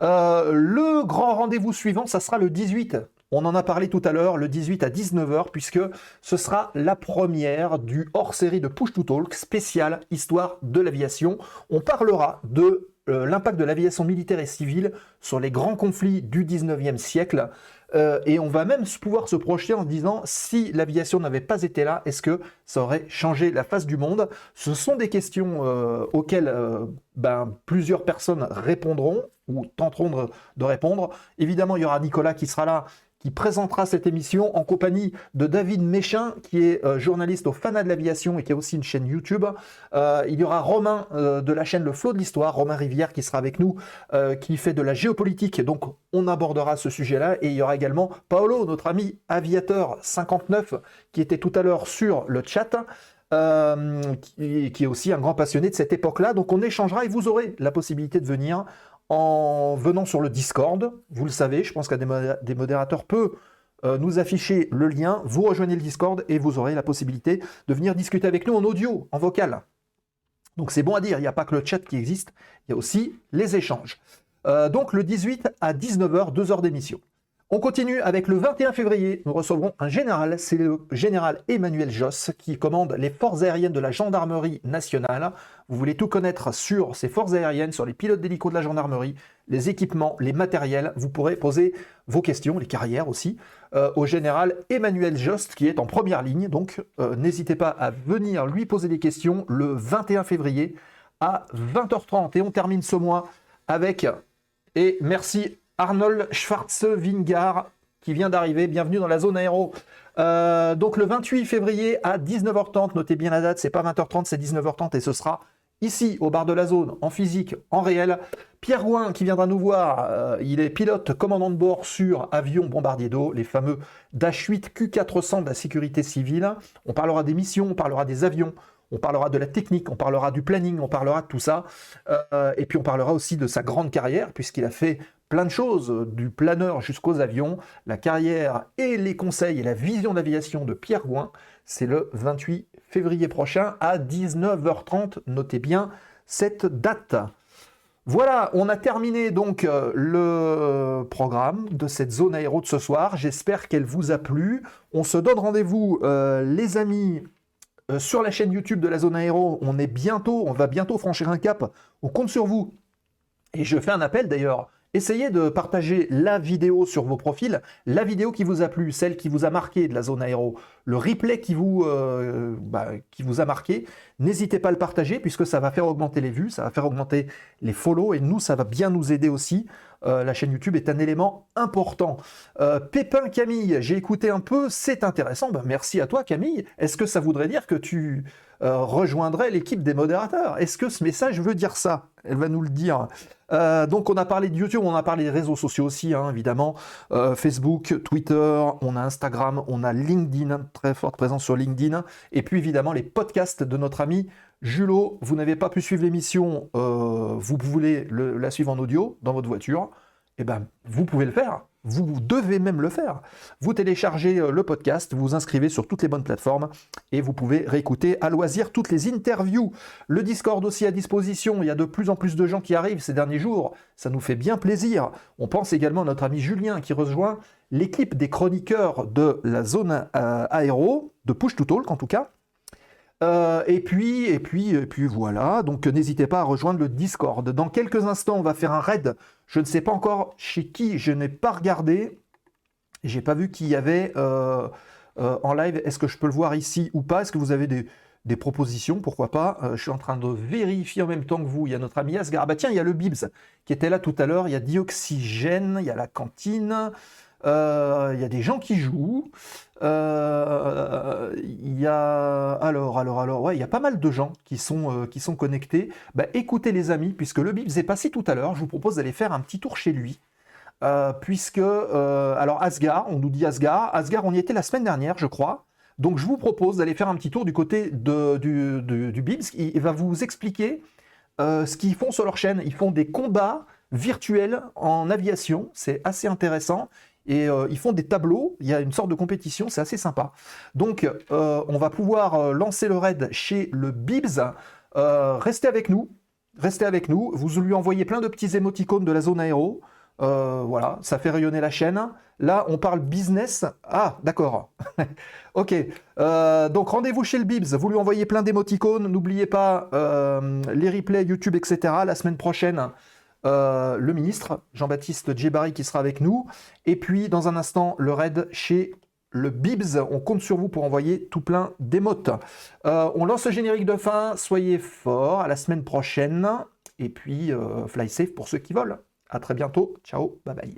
Euh, le grand rendez-vous suivant, ça sera le 18. On en a parlé tout à l'heure, le 18 à 19h, puisque ce sera la première du hors-série de Push to Talk spécial Histoire de l'aviation. On parlera de euh, l'impact de l'aviation militaire et civile sur les grands conflits du 19e siècle. Euh, et on va même pouvoir se projeter en disant si l'aviation n'avait pas été là, est-ce que ça aurait changé la face du monde? Ce sont des questions euh, auxquelles euh, ben, plusieurs personnes répondront ou tenteront de, répondre. Évidemment, il y aura Nicolas qui sera là qui présentera cette émission en compagnie de David Méchin, qui est euh, journaliste au Fana de l'aviation et qui a aussi une chaîne YouTube. Euh, il y aura Romain euh, de la chaîne Le Flot de l'Histoire, Romain Rivière, qui sera avec nous, qui fait de la géopolitique. Donc, on abordera ce sujet-là. Et il y aura également Paolo, notre ami aviateur 59, qui était tout à l'heure sur le chat. qui, qui, est aussi un grand passionné de cette époque-là. Donc on échangera et vous aurez la possibilité de venir en venant sur le Discord. Vous le savez, je pense qu'un des modérateurs peut euh, nous afficher le lien. Vous rejoignez le Discord et vous aurez la possibilité de venir discuter avec nous en audio, en vocal. Donc c'est bon à dire, il n'y a pas que le chat qui existe, il y a aussi les échanges. Euh, donc le 18 à 19h, 2 heures d'émission. On continue avec le 21 février. Nous recevrons un général, c'est le général Emmanuel Josse qui commande les forces aériennes de la gendarmerie nationale. Vous voulez tout connaître sur ces forces aériennes, sur les pilotes d'hélico de la gendarmerie, les équipements, les matériels. Vous pourrez poser vos questions, les carrières aussi, euh, au général Emmanuel Josse qui est en première ligne. Donc euh, n'hésitez pas à venir lui poser des questions le 21 février à 20h30. Et on termine ce mois avec, et merci Arnold Schwarzenegger qui vient d'arriver. Bienvenue dans la zone aéro. Euh, donc le 28 février à 19h30, notez bien la date, c'est pas 20h30, c'est 19h30 et ce sera ici au bar de la zone, en physique, en réel. Pierre Gouin qui viendra nous voir, euh, il est pilote commandant de bord sur avion bombardier d'eau, les fameux Dash 8 Q400 de la sécurité civile. On parlera des missions, on parlera des avions, on parlera de la technique, on parlera du planning, on parlera de tout ça. Euh, et puis on parlera aussi de sa grande carrière, puisqu'il a fait plein de choses, du planeur jusqu'aux avions, la carrière et les conseils et la vision d'aviation de Pierre Gouin. C'est le 28 février prochain à 19h30. Notez bien cette date. Voilà, on a terminé donc euh, le programme de cette zone aéro de ce soir. J'espère qu'elle vous a plu. On se donne rendez-vous, euh, les amis, euh, sur la chaîne YouTube de la zone aéro. On est bientôt, on va bientôt franchir un cap. On compte sur vous. Et je fais un appel d'ailleurs Essayez de partager la vidéo sur vos profils, la vidéo qui vous a plu, celle qui vous a marqué de la zone aéro, le replay qui vous, euh, bah, a marqué. N'hésitez pas à le partager puisque ça va faire augmenter les vues, ça va faire augmenter les follow et nous, ça va bien nous aider aussi. la chaîne YouTube est un élément important. Pépin Camille, j'ai écouté un peu, c'est intéressant. Ben, merci à toi Camille. Est-ce que ça voudrait dire que tu rejoindrais l'équipe des modérateurs Est-ce que ce message veut dire ça? Elle va nous le dire. donc on a parlé de YouTube, on a parlé des réseaux sociaux aussi, hein, évidemment. Facebook, Twitter, on a Instagram, on a LinkedIn, très forte présence sur LinkedIn. Et puis évidemment les podcasts de notre ami Julot, vous n'avez pas pu suivre l'émission, euh, vous voulez la suivre en audio dans votre voiture, eh ben, vous pouvez le faire. Vous devez même le faire. Vous téléchargez euh, le podcast, vous vous inscrivez sur toutes les bonnes plateformes et vous pouvez réécouter à loisir toutes les interviews. Le Discord aussi à disposition. Il y a de plus en plus de gens qui arrivent ces derniers jours. Ça nous fait bien plaisir. On pense également à notre ami Julien qui rejoint l'équipe des chroniqueurs de la zone euh, aéro, de Push to Talk en tout cas. Euh, et puis, et puis, et puis voilà. Donc n'hésitez pas à rejoindre le Discord. Dans quelques instants, on va faire un raid. Je ne sais pas encore chez qui. Je n'ai pas regardé. J'ai pas vu qu'il y avait euh, euh, en live. Est-ce que je peux le voir ici ou pas? Est-ce que vous avez des, propositions? Pourquoi pas? Je suis en train de vérifier en même temps que vous. Il y a notre ami Asgar. Ah bah tiens, il y a le Bibs qui était là tout à l'heure. Il y a Dioxygène. Il y a la cantine. Il y a des gens qui jouent. Euh, il y a alors alors alors ouais il y a pas mal de gens qui sont euh, qui sont connectés. Bah, écoutez les amis puisque le Bibs est passé tout à l'heure. Je vous propose d'aller faire un petit tour chez lui. Euh, puisque alors Asgard, on nous dit Asgard, Asgard on y était la semaine dernière je crois. Donc je vous propose d'aller faire un petit tour du côté de, du, du, Bibs. Il, va vous expliquer ce qu'ils font sur leur chaîne. Ils font des combats virtuels en aviation. C'est assez intéressant et euh, ils font des tableaux, il y a une sorte de compétition, c'est assez sympa. Donc euh, on va pouvoir euh, lancer le raid chez le Bibs. restez avec nous, restez avec nous, vous lui envoyez plein de petits émoticônes de la zone aéro. voilà, ça fait rayonner la chaîne. Là, on parle business. Ah, d'accord. ok. donc, rendez-vous chez le Bibs. Vous lui envoyez plein d'émoticônes. N'oubliez pas les replays YouTube, etc. La semaine prochaine, euh, le ministre, Jean-Baptiste Djebari, qui sera avec nous. Et puis, dans un instant, le raid chez le Bibs. On compte sur vous pour envoyer tout plein d'émotes. Euh, on lance le générique de fin. Soyez forts. À la semaine prochaine. Et puis, euh, fly safe pour ceux qui volent. À très bientôt. Ciao. Bye bye.